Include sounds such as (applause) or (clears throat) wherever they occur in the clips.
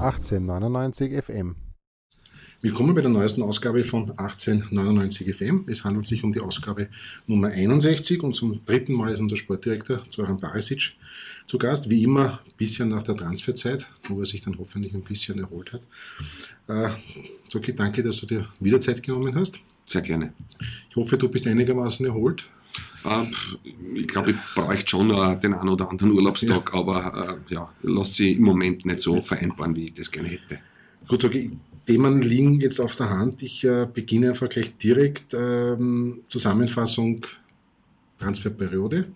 1899 FM. Willkommen bei der neuesten Ausgabe von 1899 FM. Es handelt sich um die Ausgabe Nummer 61 und zum dritten Mal ist unser Sportdirektor Zoran Barisic zu Gast. Wie immer, ein bisschen nach der Transferzeit, wo er sich dann hoffentlich ein bisschen erholt hat. Äh, Zoki, danke, dass du dir wieder Zeit genommen hast. Sehr gerne. Ich hoffe, du bist einigermaßen erholt. Äh, ich glaube, ich bräuchte schon den einen oder anderen Urlaubstag, ja. aber äh, ja, lässt sich im Moment nicht so vereinbaren, wie ich das gerne hätte. Gut, okay. Themen liegen jetzt auf der Hand. Ich äh, beginne einfach gleich direkt. Ähm, Zusammenfassung Transferperiode.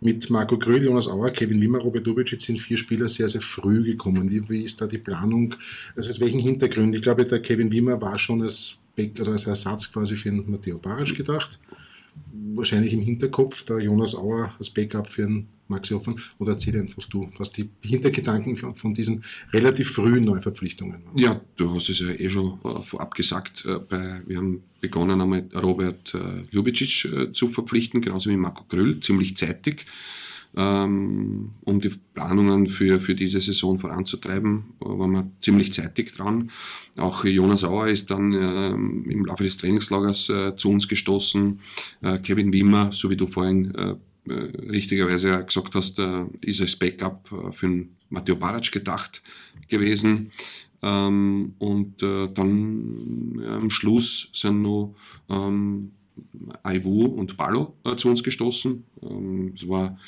Mit Marco Gröhl, Jonas Auer, Kevin Wimmer, Robert Dubicic sind vier Spieler sehr, sehr früh gekommen. Wie, wie ist da die Planung? Also aus welchen Hintergründen? Ich glaube, der Kevin Wimmer war schon als, Back, also als Ersatz quasi für den Matteo Baric gedacht wahrscheinlich im Hinterkopf, der Jonas Auer als Backup für einen Maxi Hoffmann? Oder erzähl einfach du, was die Hintergedanken von, diesen relativ frühen Neuverpflichtungen waren? Ja, du hast es ja eh schon äh, vorab gesagt. Äh, wir haben begonnen, einmal Robert äh, Ljubicic äh, zu verpflichten, genauso wie Marco Gröll, ziemlich zeitig ähm, um die Planungen für, für diese Saison voranzutreiben, waren wir ziemlich zeitig dran. Auch Jonas Auer ist dann ähm, im Laufe des Trainingslagers äh, zu uns gestoßen. Äh, Kevin Wimmer, so wie du vorhin äh, äh richtigerweise gesagt hast, äh, ist als Backup äh, für den Matteo Barac gedacht gewesen. Ähm, und äh, dann äh, am Schluss sind noch ähm, Aiwu und äh, zu uns gestoßen. Ähm, es war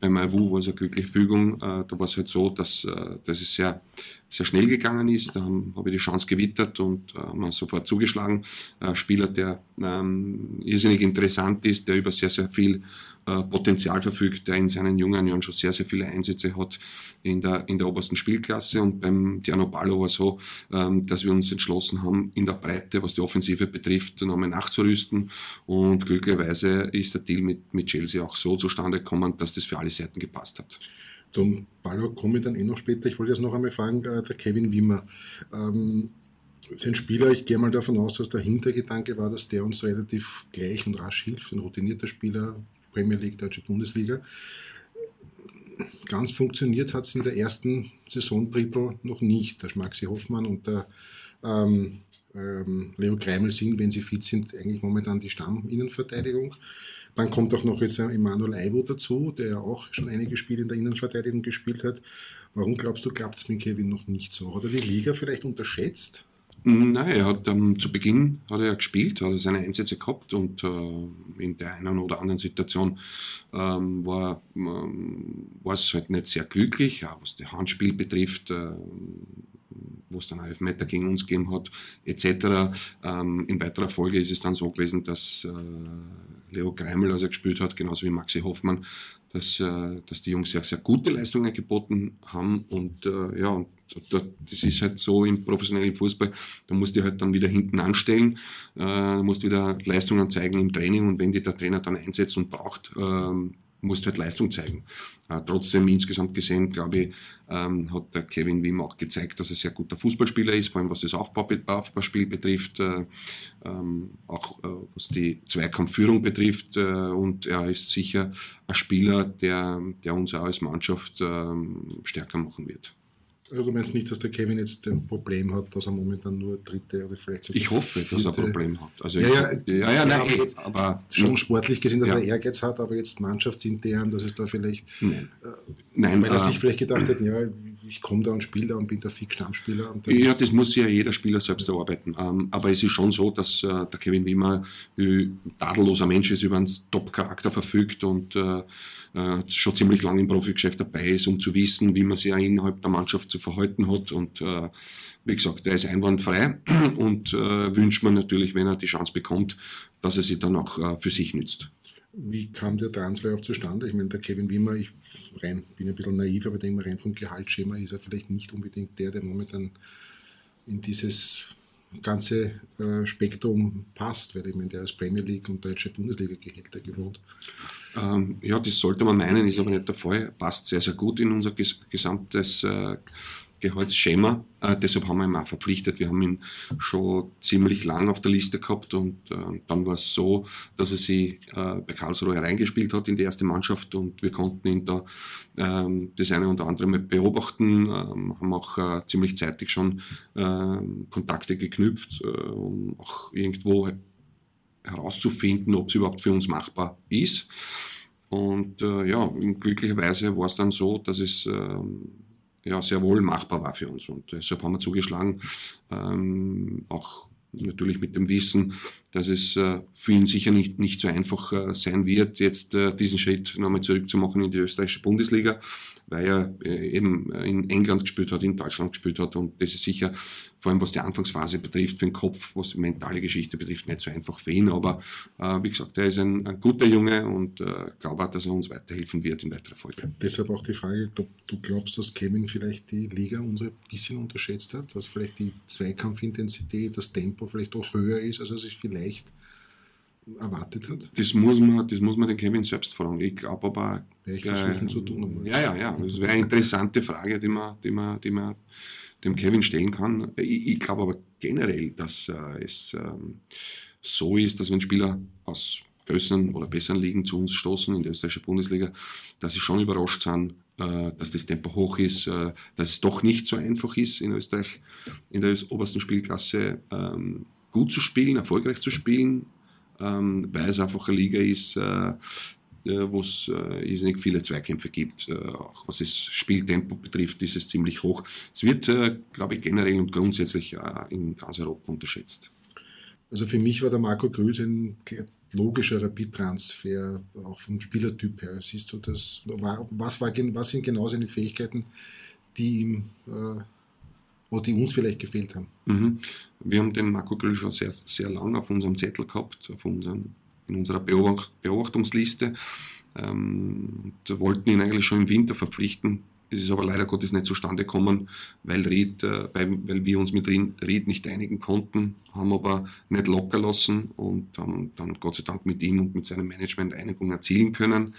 beim IWU war es eine glückliche Fügung. Äh, da war es halt so, dass, äh, dass es sehr, sehr schnell gegangen ist. Da habe hab ich die Chance gewittert und äh, haben sofort zugeschlagen. Ein Spieler, der ähm, irrsinnig interessant ist, der über sehr, sehr viel Potenzial verfügt, der in seinen jungen Jahren schon sehr, sehr viele Einsätze hat in der, in der obersten Spielklasse. Und beim Diano Ballo war es so, ähm, dass wir uns entschlossen haben, in der Breite, was die Offensive betrifft, nochmal nachzurüsten. Und glücklicherweise ist der Deal mit, mit Chelsea auch so zustande gekommen, dass das für alle Seiten gepasst hat. Zum Ballo komme ich dann eh noch später. Ich wollte jetzt noch einmal fragen, äh, der Kevin Wimmer. Ähm, sein Spieler, ich gehe mal davon aus, dass der Hintergedanke war, dass der uns relativ gleich und rasch hilft. Ein routinierter Spieler, Premier League, Deutsche Bundesliga. Ganz funktioniert hat es in der ersten Saisondrittel noch nicht. Der Maxi Hoffmann und der ähm, ähm, Leo Kreimel sind, wenn sie fit sind, eigentlich momentan die Stamminnenverteidigung. Dann kommt auch noch jetzt Emanuel Aiwo dazu, der ja auch schon einige Spiele in der Innenverteidigung gespielt hat. Warum glaubst du, klappt es mit Kevin noch nicht so? Hat er die Liga vielleicht unterschätzt? Nein, er hat ähm, zu Beginn hat er gespielt, hat er seine Einsätze gehabt und äh, in der einen oder anderen Situation ähm, war, ähm, es halt nicht sehr glücklich, auch was das Handspiel betrifft, äh, wo es dann Elfmeter gegen uns gegeben hat, etc. Ähm, in weiterer Folge ist es dann so gewesen, dass äh, Leo Greimel, als er gespielt hat, genauso wie Maxi Hoffmann, dass, äh, dass die Jungs sehr, sehr gute Leistungen geboten haben und äh, ja, und das ist halt so im professionellen Fußball, da musst du halt dann wieder hinten anstellen, äh, musst wieder Leistungen zeigen im Training und wenn die der Trainer dann einsetzt und braucht, ähm, musst du halt Leistung zeigen. Äh, trotzdem insgesamt gesehen, glaube ich, ähm, hat der Kevin Wim auch gezeigt, dass er sehr guter Fußballspieler ist, vor allem was das Aufbau, Aufbauspiel betrifft, äh, ähm, auch was die Zweikampfführung betrifft. Und er ist sicher ein Spieler, der, der uns auch als Mannschaft stärker machen wird. Also du meinst nicht, dass der Kevin jetzt ein Problem hat, dass er momentan nur dritte oder vielleicht sogar Ich hoffe, vierte. dass er ein Problem hat. Also ja, ja, ja, ja, ja nein, aber, jetzt, aber schon sportlich gesehen, dass ja. er Ehrgeiz hat, aber jetzt mannschaftsintern, dass es da vielleicht, nein, äh, nein weil er äh, sich vielleicht gedacht hat, ja, ich komme da und spiele da und bin der fix Stammspieler. ja, das muss ja jeder Spieler selbst erarbeiten. Ähm, aber es ist schon so, dass äh, der Kevin Wimmer äh, tadelloser Mensch ist, über einen Top-Charakter verfügt und äh, schon ziemlich lange im Profigeschäft dabei ist, um zu wissen, wie man sich ja innerhalb der Mannschaft zu verhalten hat. Und wie gesagt, er ist einwandfrei und wünscht man natürlich, wenn er die Chance bekommt, dass er sie dann auch für sich nützt. Wie kam der Transfer auch zustande? Ich meine, der Kevin Wimmer, ich rein, bin ein bisschen naiv, aber denke mal, rein vom Gehaltsschema ist er vielleicht nicht unbedingt der, der momentan in dieses ganze äh, Spektrum passt, weil ich meine, der ist Premier League und deutsche Bundesliga-Gehälter gewohnt. Ähm, ja, das sollte man meinen, ist aber nicht der Fall. Passt sehr, sehr gut in unser ges gesamtes äh, Gehaltsschema. Äh, deshalb haben wir ihn auch verpflichtet. Wir haben ihn schon ziemlich lang auf der Liste gehabt und äh, dann war es so, dass er sich äh, bei Karlsruhe reingespielt hat in die erste Mannschaft und wir konnten ihn da ähm, das eine oder andere mit beobachten, ähm, haben auch äh, ziemlich zeitig schon ähm, Kontakte geknüpft, äh, um auch irgendwo herauszufinden, ob es überhaupt für uns machbar ist. Und äh, ja, glücklicherweise war es dann so, dass es ähm, ja, sehr wohl machbar war für uns. Und deshalb haben wir zugeschlagen, ähm, auch natürlich mit dem Wissen, dass es äh, ihn sicher nicht, nicht so einfach äh, sein wird, jetzt äh, diesen Schritt nochmal zurückzumachen in die österreichische Bundesliga weil er äh, eben in England gespielt hat, in Deutschland gespielt hat und das ist sicher, vor allem was die Anfangsphase betrifft, für den Kopf, was die mentale Geschichte betrifft, nicht so einfach für ihn, aber äh, wie gesagt, er ist ein, ein guter Junge und äh, glaube auch, dass er uns weiterhelfen wird in weiterer Folge. Deshalb auch die Frage, ob du glaubst, dass Kevin vielleicht die Liga ein bisschen unterschätzt hat, dass vielleicht die Zweikampfintensität, das Tempo vielleicht auch höher ist, als er sich vielleicht erwartet hat? Das muss man, das muss man den Kevin selbst fragen. Ich glaube aber. Ja, ich äh, zu tun. Ja, ja, ja. Das wäre eine interessante Frage, die man, die man, die man dem Kevin stellen kann. Ich, ich glaube aber generell, dass äh, es ähm, so ist, dass wenn Spieler aus größeren oder besseren Ligen zu uns stoßen in der österreichischen Bundesliga, dass sie schon überrascht sind, äh, dass das Tempo hoch ist, äh, dass es doch nicht so einfach ist, in Österreich in der obersten Spielklasse ähm, gut zu spielen, erfolgreich zu spielen, ähm, weil es einfach eine Liga ist, äh, äh wo es äh, nicht viele Zweikämpfe gibt. Äh, auch was das Spieltempo betrifft, ist es ziemlich hoch. Es wird, äh, glaube ich, generell und grundsätzlich äh, in ganz Europa unterschätzt. Also für mich war der Marco Grüß ein logischer Rapid-Transfer, auch vom Spielertyp her. Siehst du das? Was, war, was sind genau seine Fähigkeiten, die ihm oder die uns vielleicht gefehlt haben. Mhm. Wir haben den Marco Grill schon sehr, sehr lange auf unserem Zettel gehabt, auf unseren, in unserer Beobachtungsliste. Ähm, da wollten ihn eigentlich schon im Winter verpflichten. Es ist aber leider Gottes nicht zustande gekommen, weil, Ried, äh, weil, weil wir uns mit Ried nicht einigen konnten, haben aber nicht locker lassen und haben dann Gott sei Dank mit ihm und mit seinem Management Einigung erzielen können.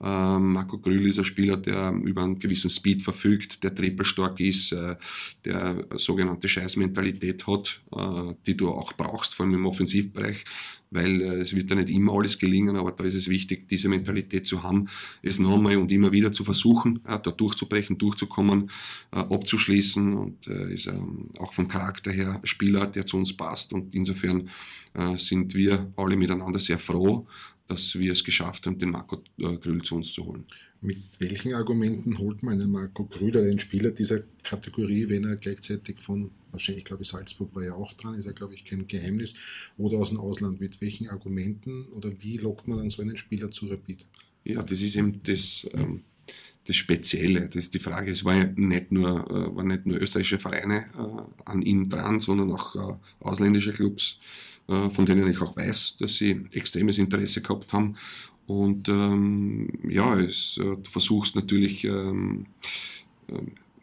Ähm, Marco Grüll ist ein Spieler, der über einen gewissen Speed verfügt, der trippelstark ist, äh, der sogenannte Scheißmentalität hat, äh, die du auch brauchst, vor allem im Offensivbereich, weil äh, es wird da nicht immer alles gelingen, aber da ist es wichtig, diese Mentalität zu haben, es nochmal und immer wieder zu versuchen, da durchzubrechen, durchzukommen, abzuschließen und ist ähm, auch vom Charakter her ein Spieler, der zu uns passt und insofern sind wir alle miteinander sehr froh, dass wir es geschafft haben, den Marco äh, Grüll zu uns zu holen. Mit welchen Argumenten holt man einen Marco Grüll, einen Spieler dieser Kategorie, wenn er gleichzeitig von, wahrscheinlich, glaube ich, Salzburg war ja auch dran, ist ja, glaube ich, kein Geheimnis, oder aus dem Ausland, mit welchen Argumenten oder wie lockt man dann so einen Spieler zu Rapid? Ja, das ist eben das, ähm, das Spezielle. Das ist die Frage. Es war ja nicht nur, äh, waren nicht nur österreichische Vereine äh, an ihm dran, sondern auch äh, ausländische Clubs von denen ich auch weiß, dass sie extremes Interesse gehabt haben. Und ähm, ja, es, äh, du versuchst natürlich ähm, äh,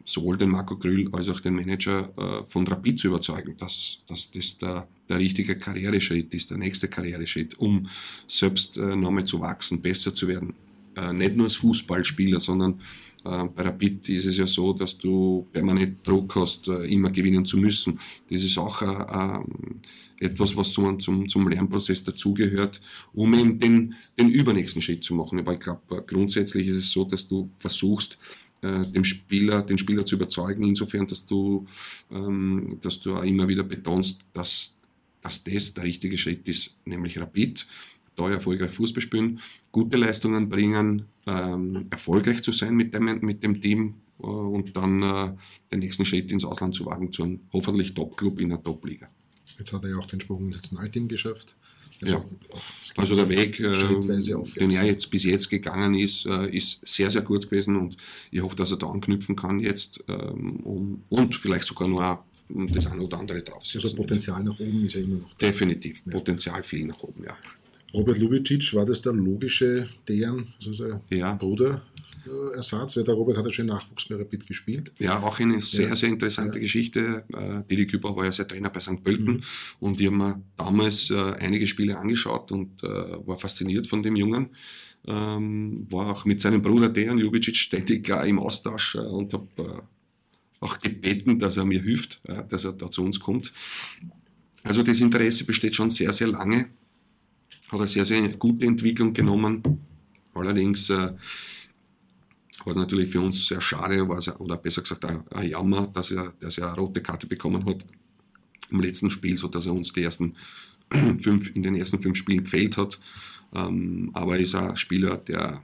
sowohl den Marco Grüll als auch den Manager äh, von Rapid zu überzeugen, dass, dass das der, der richtige Karriereschritt ist, der nächste Karriereschritt, um selbst äh, nochmal zu wachsen, besser zu werden. Äh, nicht nur als Fußballspieler, sondern äh, bei Rapid ist es ja so, dass du permanent Druck hast, äh, immer gewinnen zu müssen. Das ist auch äh, etwas, was zum, zum, zum Lernprozess dazugehört, um eben den, den übernächsten Schritt zu machen. Aber ich glaube, grundsätzlich ist es so, dass du versuchst, dem Spieler, den Spieler zu überzeugen, insofern, dass du, ähm, dass du auch immer wieder betonst, dass, dass das der richtige Schritt ist, nämlich Rapid da erfolgreich Fußball spielen, gute Leistungen bringen, ähm, erfolgreich zu sein mit dem, mit dem Team äh, und dann äh, den nächsten Schritt ins Ausland zu wagen, zu einem hoffentlich Top-Club in der Top-Liga. Jetzt hat er ja auch den Sprung ins Nationalteam geschafft. Also, ja, also der Weg, äh, den er jetzt bis jetzt gegangen ist, äh, ist sehr, sehr gut gewesen und ich hoffe, dass er da anknüpfen kann jetzt ähm, um, und vielleicht sogar noch das eine oder andere draufsetzen. Also Potenzial nach oben ist ja immer noch da. Definitiv, ja. Potenzial viel nach oben, ja. Robert Lubicic, war das der logische Dejan, also ja. Bruder? Ersatz, weil der Robert hat ja schon Nachwuchs bei Rapid gespielt. Ja, auch eine sehr, ja. sehr interessante ja. Geschichte. Äh, Didi Küper war ja sein Trainer bei St. Pölten mhm. und ich habe mir damals äh, einige Spiele angeschaut und äh, war fasziniert von dem Jungen. Ähm, war auch mit seinem Bruder Dejan Ljubicic ständig im Austausch und habe auch gebeten, dass er mir hilft, äh, dass er da zu uns kommt. Also das Interesse besteht schon sehr, sehr lange. Hat eine sehr, sehr gute Entwicklung genommen. Allerdings äh, war es natürlich für uns sehr schade, oder besser gesagt ein, ein Jammer, dass er, dass er eine rote Karte bekommen hat im letzten Spiel, sodass er uns die ersten (clears throat) fünf, in den ersten fünf Spielen gefällt hat. Ähm, aber er ist ein Spieler, der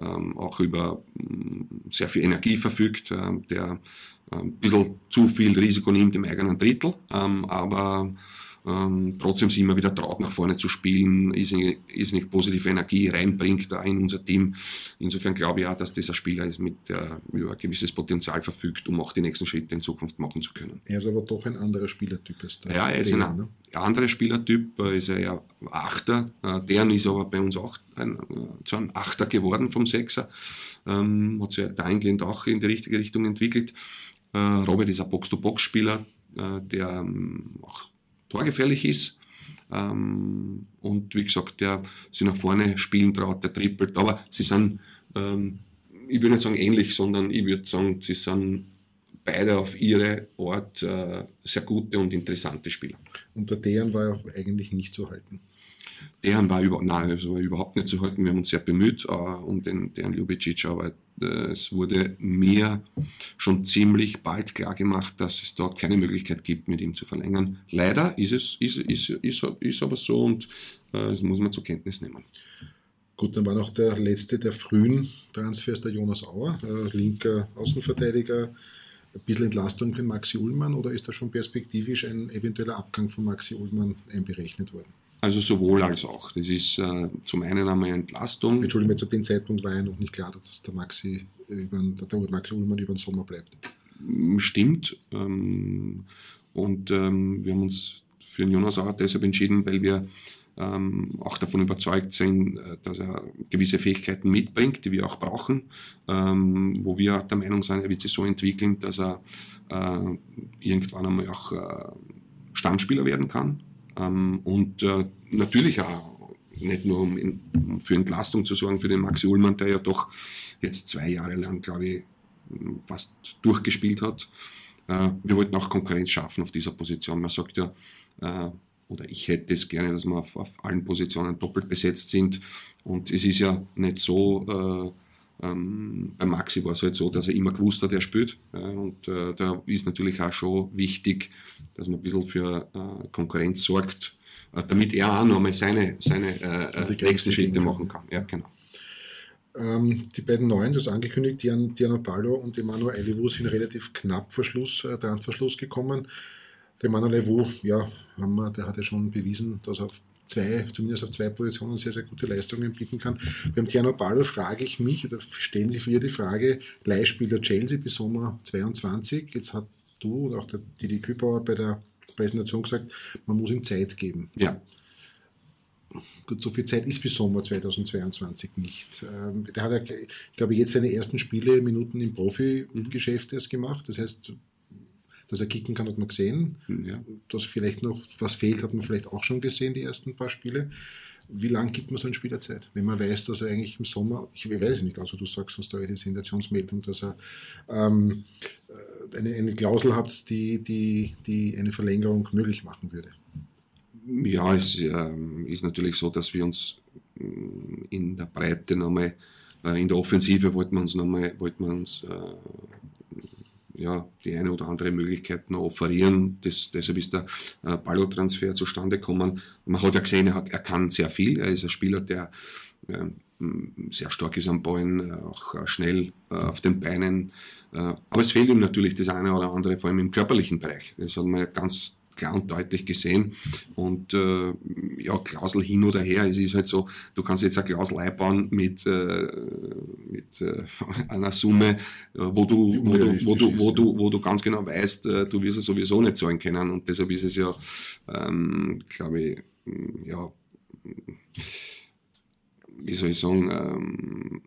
ähm, auch über ähm, sehr viel Energie verfügt, äh, der äh, ein bisschen zu viel Risiko nimmt im eigenen Drittel, ähm, aber ähm, trotzdem sich immer wieder traut, nach vorne zu spielen, ist, ist nicht positive Energie reinbringt da in unser Team. Insofern glaube ich auch, dass dieser Spieler ist, mit der über ein gewisses Potenzial verfügt, um auch die nächsten Schritte in Zukunft machen zu können. Er ist aber doch ein anderer Spielertyp der. Ja, er ist ein ne? anderer Spielertyp, ist er ja Achter. Äh, deren ist aber bei uns auch ein, äh, zu einem Achter geworden vom Sechser. Ähm, hat sich dahingehend auch in die richtige Richtung entwickelt. Äh, Robert ist ein Box-to-Box-Spieler, äh, der ähm, auch torgefährlich ist. Ähm, und wie gesagt, der sich nach vorne spielen traut, der trippelt. Aber sie sind, ähm, ich würde nicht sagen ähnlich, sondern ich würde sagen, sie sind beide auf ihre Art äh, sehr gute und interessante Spieler. Und der Dejan war ja eigentlich nicht zu halten. Deren war, über, nein, also war überhaupt nicht zu halten. Wir haben uns sehr bemüht äh, um den Dejan Ljubicic, aber es wurde mir schon ziemlich bald klar gemacht, dass es dort keine Möglichkeit gibt, mit ihm zu verlängern. Leider ist es ist, ist, ist, ist aber so und äh, das muss man zur Kenntnis nehmen. Gut, dann war noch der letzte der frühen Transfers der Jonas Auer, äh, linker Außenverteidiger. Ein bisschen Entlastung für Maxi Ullmann oder ist da schon perspektivisch ein eventueller Abgang von Maxi Ullmann einberechnet worden? Also sowohl als auch. Das ist äh, zum einen einmal Entlastung. Entschuldigung, zu dem Zeitpunkt war ja noch nicht klar, dass der Maxi, über, der Maxi Ullmann über den Sommer bleibt. Stimmt. Ähm, und ähm, wir haben uns für den Jonas auch deshalb entschieden, weil wir ähm, auch davon überzeugt sind, äh, dass er gewisse Fähigkeiten mitbringt, die wir auch brauchen, ähm, wo wir der Meinung sind, er wird sich so entwickeln, dass er äh, irgendwann einmal auch äh, Stammspieler werden kann. Ähm, und äh, natürlich auch nicht nur um, in, für Entlastung zu sorgen für den Maxi Ullmann, der ja doch jetzt zwei Jahre lang, glaube ich, fast durchgespielt hat. Äh, wir wollten auch Konkurrenz schaffen auf dieser Position. Man sagt ja, äh, oder ich hätte es gerne, dass wir auf, auf, allen Positionen doppelt besetzt sind. Und es ist ja nicht so, äh, ähm, bei Maxi war es halt so, dass er immer gewusst hat, er spielt. Äh, und äh, da ist natürlich auch schon wichtig, dass man ein bisschen für äh, Konkurrenz sorgt, äh, damit er auch nochmal seine, seine äh, äh nächsten Schritte machen kann. Ja, genau. Ähm, die beiden Neuen, das angekündigt, Dian, Diana Ballo und Emanuel Elivu sind relativ knapp vor Schluss, äh, Transferschluss gekommen. Der Emanuel Elivu, ja, haben wir, der hat ja schon bewiesen, dass er zwei, zumindest auf zwei Positionen sehr, sehr gute Leistungen bieten kann. Beim Tiano Ballo frage ich mich, oder stellen wir die Frage, Leihspieler Chelsea bis Sommer 22, jetzt hat du und auch der Didi Kübauer bei der Präsentation gesagt, man muss ihm Zeit geben. Ja. Gut, so viel Zeit ist bis Sommer 2022 nicht. Ähm, der hat ja, ich glaube, jetzt seine ersten Spiele, Minuten im Profi-Geschäft erst gemacht. Das heißt, dass er kicken kann, hat man gesehen. Ja. Dass vielleicht noch was fehlt, hat man vielleicht auch schon gesehen, die ersten paar Spiele. Wie lange gibt man so einen Spieler Zeit? Wenn man weiß, dass er eigentlich im Sommer, ich weiß es nicht, also du sagst uns da die Sensationsmeldung, dass er ähm, äh, eine, eine Klausel hat, die, die, die eine Verlängerung möglich machen würde. Ja, es äh, ist natürlich so, dass wir uns äh, in der Breite nochmal, äh, in der Offensive wollten wir uns nochmal, wollten wir uns äh, ja, die eine oder andere Möglichkeit noch offerieren. Das, deshalb ist der äh, Ballo-Transfer zustande gekommen. Man hat ja gesehen, er, er, kann sehr viel. Er ist ein Spieler, der äh, sehr stark ist am Ballen, äh, auch äh, schnell äh, auf den Beinen. Äh, aber es fehlt ihm natürlich das eine oder andere, vor allem im körperlichen Bereich. Das hat man ganz klar und deutlich gesehen. Und äh, ja, Klausel hin oder her, es ist halt so, du kannst jetzt eine Klausel einbauen mit, äh, mit äh, einer Summe, äh, wo du, wo du, wo du, wo du, wo du ganz genau weißt, äh, du wirst es sowieso nicht zahlen können. Und deshalb ist es ja, ähm, glaube ich, ja, wie soll ich sagen, ähm,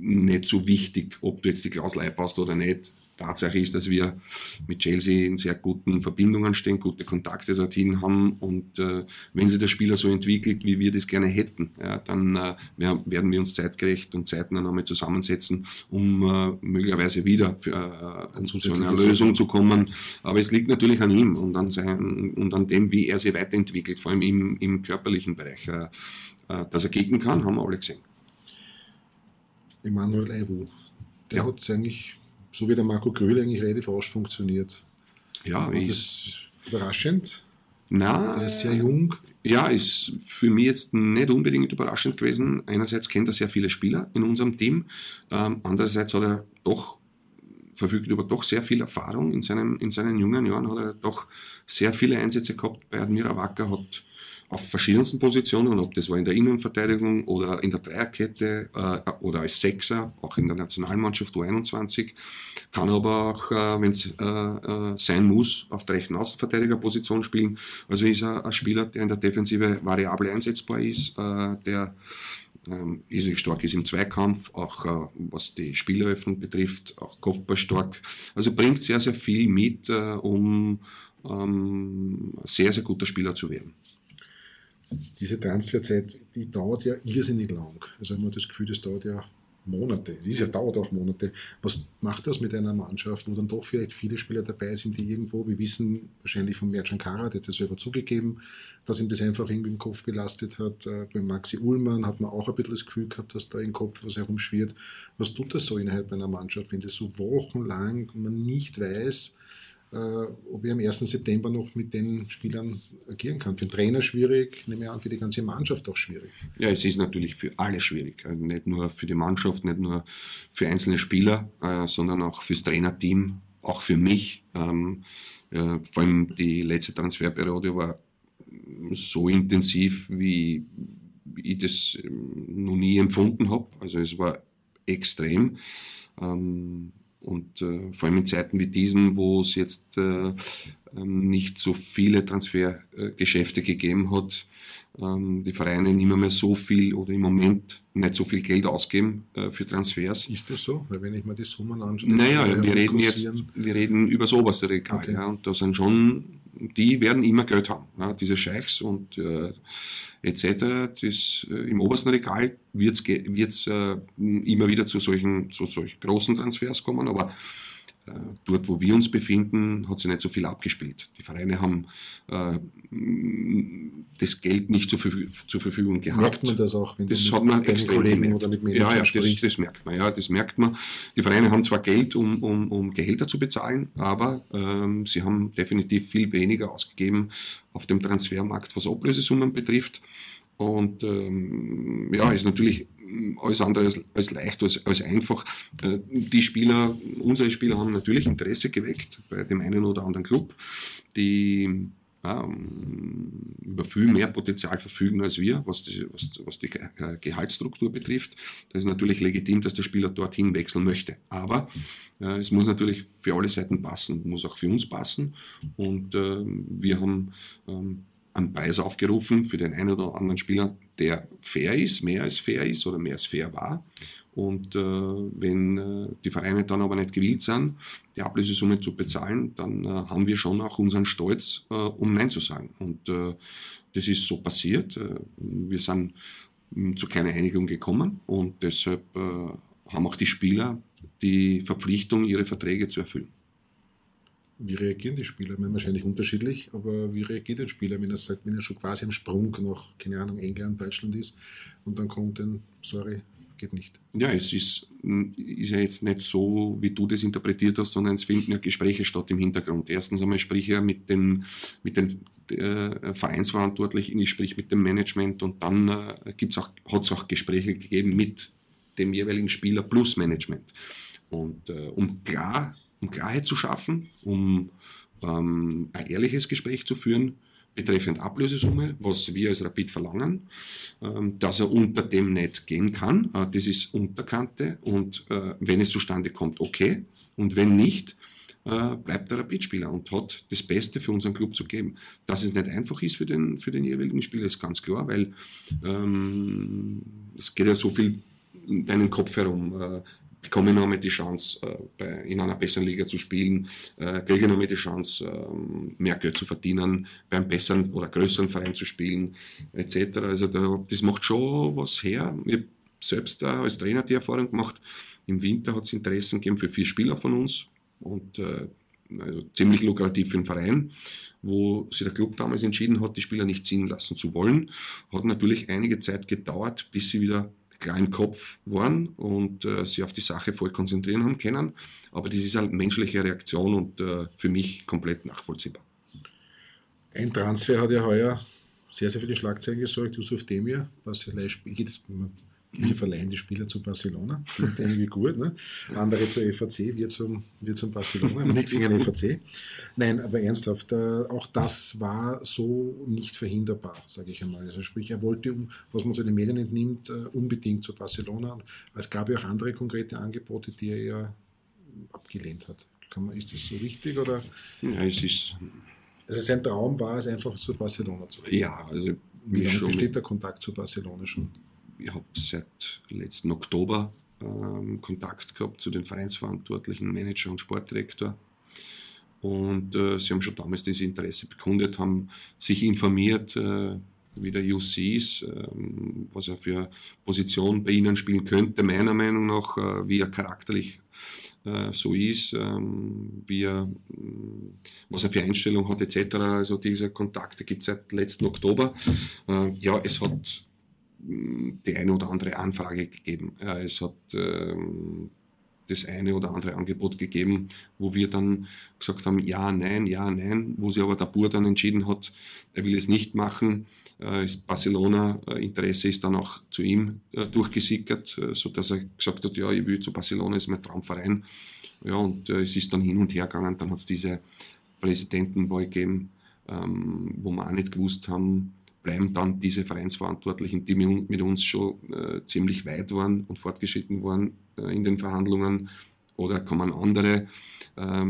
nicht so wichtig, ob du jetzt die Klausel einbaust oder nicht Tatsache ist, dass wir mit Chelsea in sehr guten Verbindungen stehen, gute Kontakte dorthin haben und äh, wenn sich der Spieler so entwickelt, wie wir das gerne hätten, ja, dann äh, werden wir uns zeitgerecht und zeitnah nochmal zusammensetzen, um äh, möglicherweise wieder für, äh, zu einer Lösung zu kommen. Aber es liegt natürlich an ihm und an, sein, und an dem, wie er sich weiterentwickelt, vor allem im, im körperlichen Bereich. Äh, äh, dass er kicken kann, haben wir alle gesehen. Emanuel Eiru, der ja. hat eigentlich so wie der Marco Gröhl eigentlich relativ rasch funktioniert. Ja, ist das überraschend. Na, er ist sehr jung. Ja, ist für mich jetzt nicht unbedingt überraschend gewesen. Einerseits kennt er sehr viele Spieler in unserem Team. Ähm, andererseits hat er doch verfügt über doch sehr viel Erfahrung. In, seinem, in seinen jungen Jahren hat er doch sehr viele Einsätze gehabt bei Admira Wacker, hat auf verschiedensten Positionen, ob das war in der Innenverteidigung oder in der Dreierkette äh, oder als Sechser, auch in der Nationalmannschaft U21, kann aber auch, äh, wenn es äh, äh, sein muss, auf der rechten Außenverteidigerposition spielen. Also ist er ein Spieler, der in der Defensive variabel einsetzbar ist, äh, der ähm, irrsinnig stark ist im Zweikampf, auch äh, was die Spieleröffnung betrifft, auch Kopfball stark. Also bringt sehr, sehr viel mit, äh, um ähm, sehr, sehr guter Spieler zu werden diese Transferzeit, die dauert ja irrsinnig lang. Also habe das Gefühl, das dauert ja Monate. Es ja, dauert auch Monate. Was macht das mit einer Mannschaft, wo dann doch vielleicht viele Spieler dabei sind, die irgendwo, wir wissen wahrscheinlich von Mercan Kara, der hat das selber zugegeben, dass ihm das einfach irgendwie im Kopf belastet hat. Äh, bei Maxi Ullmann hat man auch ein bisschen das Gefühl gehabt, dass da im Kopf was herumschwirrt. Was tut das so innerhalb einer Mannschaft, wenn das so wochenlang man nicht weiß, ob ich am 1. September noch mit den Spielern agieren kann. Für den Trainer schwierig, nehme ich an, für die ganze Mannschaft auch schwierig. Ja, es ist natürlich für alle schwierig. Also nicht nur für die Mannschaft, nicht nur für einzelne Spieler, äh, sondern auch fürs Trainerteam, auch für mich. Ähm, äh, vor allem die letzte Transferperiode war so intensiv, wie ich das ähm, noch nie empfunden habe. Also es war extrem. Ähm, und äh, vor allem in Zeiten wie diesen, wo es jetzt äh, ähm, nicht so viele Transfergeschäfte gegeben hat, ähm, die Vereine nicht mehr, so viel oder im Moment nicht so viel Geld ausgeben äh, für Transfers. Ist das so? Weil wenn ich mir die Summen anschaue. Naja, wir reden jetzt, wir reden über das oberste Regal. Okay. Ja, und da sind schon, die werden immer Geld haben. Ja, diese Scheichs und äh, etc. Das, äh, Im obersten Regal wird es äh, immer wieder zu solchen, zu solch großen Transfers kommen, aber dort, wo wir uns befinden, hat sich nicht so viel abgespielt. Die Vereine haben äh, das Geld nicht zur, zur, Verfügung gehabt. Merkt man das auch, wenn das hat man extrem Kollegen gemerkt. oder mit Ja, ja, das, das, merkt man. Ja, das merkt man. Die Vereine haben zwar Geld, um, um, um Gehälter zu bezahlen, aber ähm, sie haben definitiv viel weniger ausgegeben auf dem Transfermarkt, was Ablösesummen betrifft. Und ähm, ja, ist natürlich alles andere als, als leicht, als, als einfach. Äh, die Spieler, unsere Spieler haben natürlich Interesse geweckt bei dem einen oder anderen Club, die ja, über viel mehr Potenzial verfügen als wir, was die, was, was die Gehaltsstruktur betrifft. Das ist natürlich legitim, dass der Spieler dorthin wechseln möchte. Aber äh, es muss natürlich für alle Seiten passen, muss auch für uns passen. Und äh, wir haben ähm, einen Preis aufgerufen für den einen oder anderen Spieler, der fair ist, mehr als fair ist oder mehr als fair war. Und äh, wenn äh, die Vereine dann aber nicht gewillt sind, die Ablösesumme zu bezahlen, dann äh, haben wir schon auch unseren Stolz, äh, um Nein zu sagen. Und äh, das ist so passiert. Äh, wir sind hm, zu keiner Einigung gekommen und deshalb haben auch die Spieler die Verpflichtung, ihre Verträge zu erfüllen. Wie reagieren die Spieler? Ich meine, wahrscheinlich unterschiedlich, aber wie reagiert ein Spieler, wenn er, sagt, wenn er schon quasi am Sprung nach, keine Ahnung, England, Deutschland ist und dann kommt ein, sorry, geht nicht? Ja, es ist, ist ja jetzt nicht so, wie du das interpretiert hast, sondern es finden ja Gespräche statt im Hintergrund. Erstens einmal sprich ich mit den, mit den äh, Vereinsverantwortlichen, ich sprich mit dem Management und dann äh, hat es auch Gespräche gegeben mit dem jeweiligen Spieler plus Management. Und äh, um klar um Klarheit zu schaffen, um ähm, ein ehrliches Gespräch zu führen betreffend Ablösesumme, was wir als Rapid verlangen, ähm, dass er unter dem nicht gehen kann. Äh, das ist Unterkante und äh, wenn es zustande kommt, okay. Und wenn nicht, äh, bleibt der Rapid-Spieler und hat das Beste für unseren Club zu geben. Dass es nicht einfach ist für den, für den jeweiligen Spieler, ist ganz klar, weil ähm, es geht ja so viel in deinem Kopf herum. Bekomme ich noch einmal die Chance, äh, in einer besseren Liga zu spielen, äh, kriege ich noch einmal die Chance, äh, mehr Geld zu verdienen, bei einem besseren oder größeren Verein zu spielen, etc. Also da, das macht schon was her. Ich habe selbst als Trainer die Erfahrung gemacht, im Winter hat es Interessen gegeben für vier Spieler von uns und äh, also ziemlich lukrativ für den Verein, wo sich der Club damals entschieden hat, die Spieler nicht ziehen lassen zu wollen. Hat natürlich einige Zeit gedauert, bis sie wieder klar im Kopf waren und äh, sich auf die Sache voll konzentrieren haben können. Aber das ist halt menschliche Reaktion und äh, für mich komplett nachvollziehbar. Ein Transfer hat ja heuer sehr, sehr viele Schlagzeilen gesorgt. Yusuf Demir, was vielleicht jetzt wir verleihen die Spieler zu Barcelona. Klingt irgendwie gut. Ne? Andere zur FAC, wir zum, wir zum Barcelona. (laughs) Nichts gegen den FAC. Nein, aber ernsthaft, äh, auch das war so nicht verhinderbar, sage ich einmal. Also sprich, er wollte, was man zu den Medien entnimmt, äh, unbedingt zu Barcelona. Es gab ja auch andere konkrete Angebote, die er ja abgelehnt hat. Man, ist das so richtig? Oder? Ja, es ist. Also sein Traum war es einfach zu Barcelona zu gehen. Ja, also wie lange besteht der Kontakt zu Barcelona schon? Ich habe seit letzten Oktober ähm, Kontakt gehabt zu den Vereinsverantwortlichen, Manager und Sportdirektor. Und äh, sie haben schon damals dieses Interesse bekundet, haben sich informiert, äh, wie der UC ist, äh, was er für Position bei ihnen spielen könnte, meiner Meinung nach, äh, wie er charakterlich äh, so ist, ähm, wie er, was er für Einstellung hat, etc. Also diese Kontakte gibt es seit letzten Oktober. Äh, ja, es hat die eine oder andere Anfrage gegeben. Es hat ähm, das eine oder andere Angebot gegeben, wo wir dann gesagt haben, ja, nein, ja, nein, wo sich aber der Bur dann entschieden hat, er will es nicht machen. Äh, Barcelona äh, ist dann auch zu ihm äh, durchgesickert, äh, so dass er gesagt hat, ja, ich will zu Barcelona, ist mein Traumverein. Ja, und es ist dann hin und her gegangen. Dann hat es diese Präsidentenwahl gegeben, ähm, wo wir auch nicht gewusst haben, bleiben dann diese Vereinsverantwortlichen, die mit uns schon äh, ziemlich weit waren und fortgeschritten waren äh, in den Verhandlungen, oder kommen andere, äh,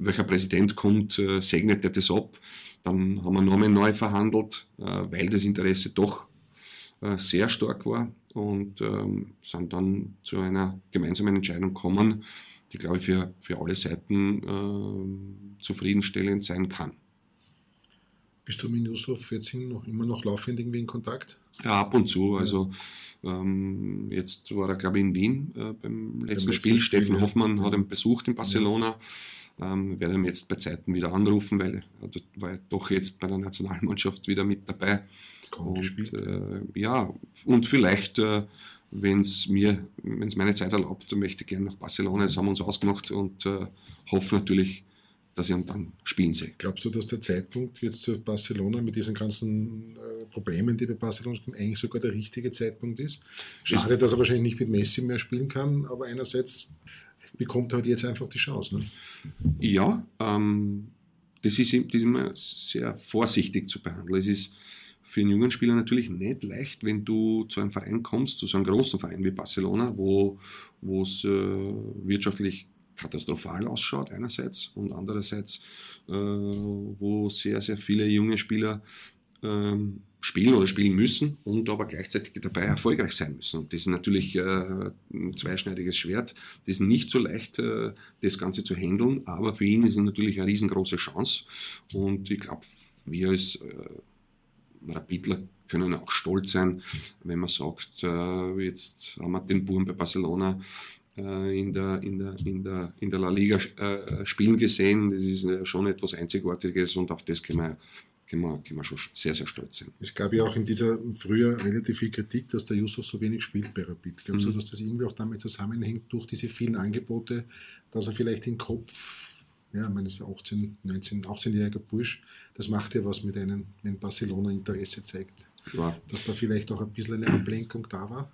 welcher Präsident kommt, äh, segnet er das ab. Dann haben wir nochmal neu verhandelt, äh, weil das Interesse doch äh, sehr stark war und ähm, sind dann zu einer gemeinsamen Entscheidung gekommen, die, glaube ich, für, für alle Seiten äh, zufriedenstellend sein kann. Bist du mit Yusuf jetzt noch, immer noch laufend irgendwie in Kontakt? Ja, ab und zu. Also ähm, jetzt war er, glaube ich, in Wien äh, beim letzten Spiel. Spiel. Steffen Hoffmann hat ihn besucht in Barcelona. Ja. Ähm, werde ihn jetzt bei Zeiten wieder anrufen, weil er war doch jetzt bei der Nationalmannschaft wieder mit dabei. Kaum und, gespielt. Äh, ja, und vielleicht, äh, wenn es mir, wenn es meine Zeit erlaubt, möchte ich gerne nach Barcelona. Das haben wir uns ausgemacht und äh, hoffe natürlich, dass ich ihn dann spielen sehe. Glaubst du, dass der Zeitpunkt jetzt für Barcelona mit diesen ganzen äh, Problemen, die bei Barcelona kommen, eigentlich sogar der richtige Zeitpunkt ist? Schade, dass er wahrscheinlich nicht mit Messi mehr spielen kann, aber einerseits bekommt er halt jetzt einfach die Chance. Ne? Ja, ähm, das, ist, das ist immer sehr vorsichtig zu behandeln. Es ist für einen jungen Spieler natürlich nicht leicht, wenn du zu einem Verein kommst, zu so einem großen Verein wie Barcelona, wo es äh, wirtschaftlich katastrophal ausschaut einerseits und andererseits, äh, wo sehr, sehr viele junge Spieler ähm, spielen oder spielen müssen und aber gleichzeitig dabei erfolgreich sein müssen. Und das ist natürlich äh, ein zweischneidiges Schwert. Das ist nicht so leicht, äh, das Ganze zu handeln, aber für ihn ist es natürlich eine riesengroße Chance. Und ich glaube, wir als äh, Rapidler können auch stolz sein, wenn man sagt, äh, jetzt haben wir den Buben bei Barcelona in der, in, der, in, der, in der La Liga äh, spielen gesehen. Das ist schon etwas Einzigartiges und auf das können wir, können wir, können wir schon sehr, sehr stolz sein. Es gab ja auch in dieser früher relativ viel Kritik, dass der Jusuf so wenig spielt bei Rapid. Glaubst mhm. du, dass das irgendwie auch damit zusammenhängt, durch diese vielen Angebote, dass er vielleicht den Kopf ja, meines 18, 19, 18-jähriger Bursch, das macht ja was mit einem, wenn Barcelona Interesse zeigt. Ja. Dass da vielleicht auch ein bisschen eine Ablenkung da war?